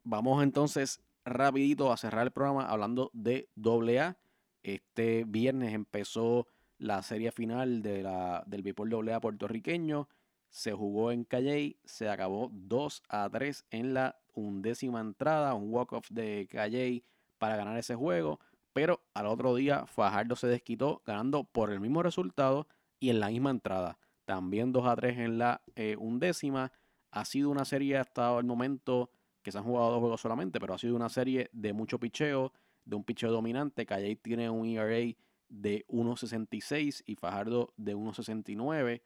Vamos entonces rapidito a cerrar el programa hablando de AA. Este viernes empezó la serie final de la, del béisbol AA puertorriqueño. Se jugó en Calley, se acabó 2 a 3 en la undécima entrada, un walk-off de Calley para ganar ese juego. Pero al otro día Fajardo se desquitó ganando por el mismo resultado y en la misma entrada. También 2 a 3 en la eh, undécima. Ha sido una serie hasta el momento que se han jugado dos juegos solamente, pero ha sido una serie de mucho picheo, de un picheo dominante. Calle tiene un ERA de 1.66 y Fajardo de 1.69.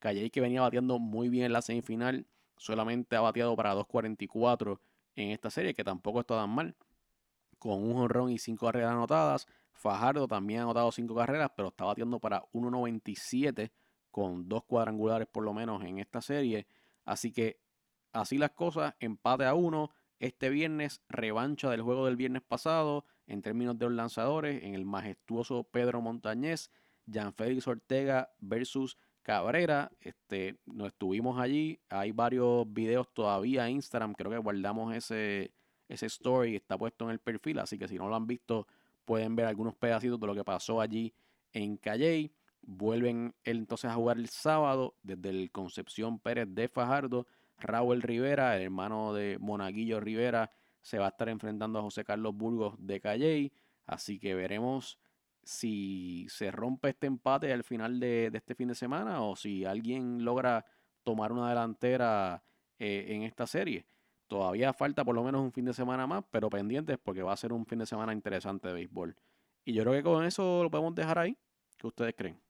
Calle que venía bateando muy bien en la semifinal, solamente ha bateado para 2.44 en esta serie, que tampoco está tan mal con un honrón y cinco carreras anotadas. Fajardo también ha anotado cinco carreras, pero está batiendo para 1.97 con dos cuadrangulares por lo menos en esta serie. Así que así las cosas, empate a uno. Este viernes, revancha del juego del viernes pasado en términos de los lanzadores en el majestuoso Pedro Montañez, Jan Félix Ortega versus Cabrera. Este, nos estuvimos allí. Hay varios videos todavía en Instagram. Creo que guardamos ese, ese story está puesto en el perfil, así que si no lo han visto, pueden ver algunos pedacitos de lo que pasó allí en Calley. Vuelven entonces a jugar el sábado desde el Concepción Pérez de Fajardo. Raúl Rivera, el hermano de Monaguillo Rivera, se va a estar enfrentando a José Carlos Burgos de Calley. Así que veremos si se rompe este empate al final de, este fin de semana o si alguien logra tomar una delantera eh, en esta serie. Todavía falta por lo menos un fin de semana más, pero pendientes porque va a ser un fin de semana interesante de béisbol. Y yo creo que con eso lo podemos dejar ahí. ¿Qué ustedes creen?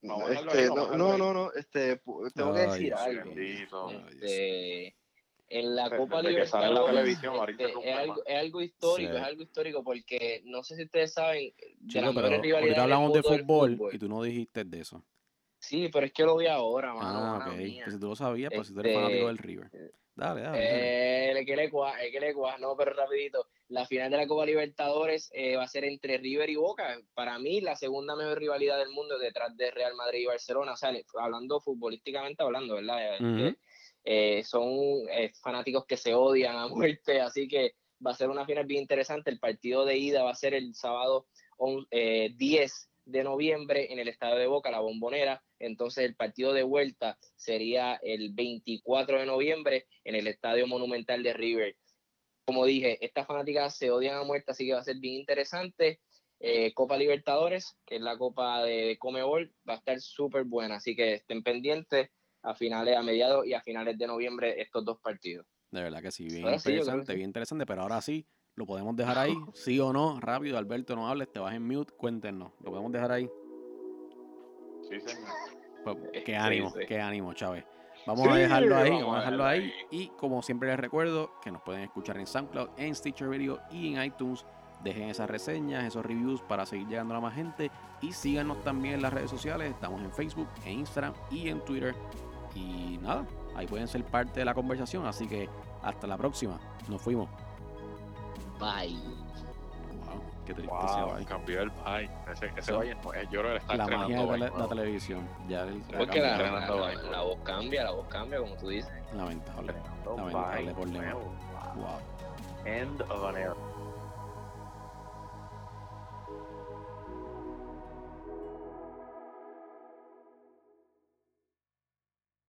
No, este, no, no, no, este, tengo que decir algo. Este, en la Copa Libertadores este, es, algo, es, algo, histórico, es algo histórico porque no sé si ustedes saben de las mejores rivalidades hablamos de fútbol, y tú no dijiste de eso. Sí, pero es que lo vi ahora, mano. Ah, ok. Pues si tú lo sabías, pues si tú eres fanático del River. Dale, dale. Eh, el que le cuaja, el que le. No, pero rapidito. La final de la Copa Libertadores eh, va a ser entre River y Boca. Para mí, la segunda mejor rivalidad del mundo detrás de Real Madrid y Barcelona. O sea, hablando futbolísticamente hablando, ¿verdad? Uh eh, son eh, fanáticos que se odian a muerte, así que va a ser una final bien interesante. El partido de ida va a ser el sábado 10 eh, de noviembre en el estadio de Boca, la Bombonera. Entonces el partido de vuelta sería el 24 de noviembre en el estadio monumental de River. Como dije, estas fanáticas se odian a muerte, así que va a ser bien interesante. Copa Libertadores, que es la Copa de Comebol, va a estar súper buena, así que estén pendientes a finales, a mediados y a finales de noviembre estos dos partidos. De verdad que sí, bien interesante, bien interesante, pero ahora sí, lo podemos dejar ahí, sí o no, rápido, Alberto, no hables, te vas en mute, cuéntenos, lo podemos dejar ahí. Sí, señor. Pues, qué ánimo, qué ánimo, Chávez. Vamos a dejarlo ahí, vamos a dejarlo ahí. Y como siempre les recuerdo que nos pueden escuchar en SoundCloud, en Stitcher Video y en iTunes. Dejen esas reseñas, esos reviews para seguir llegando a más gente. Y síganos también en las redes sociales. Estamos en Facebook, en Instagram y en Twitter y nada, ahí pueden ser parte de la conversación. Así que hasta la próxima. Nos fuimos. Bye. Wow, qué triste wow, Cambió el bye. Ese, ese bye yo creo que está La magia de la, televisión. Ya el, Porque la, la, la, voz cambia, la voz cambia, como tú dices. Lamentable. Lamentable por Wow. End of an era.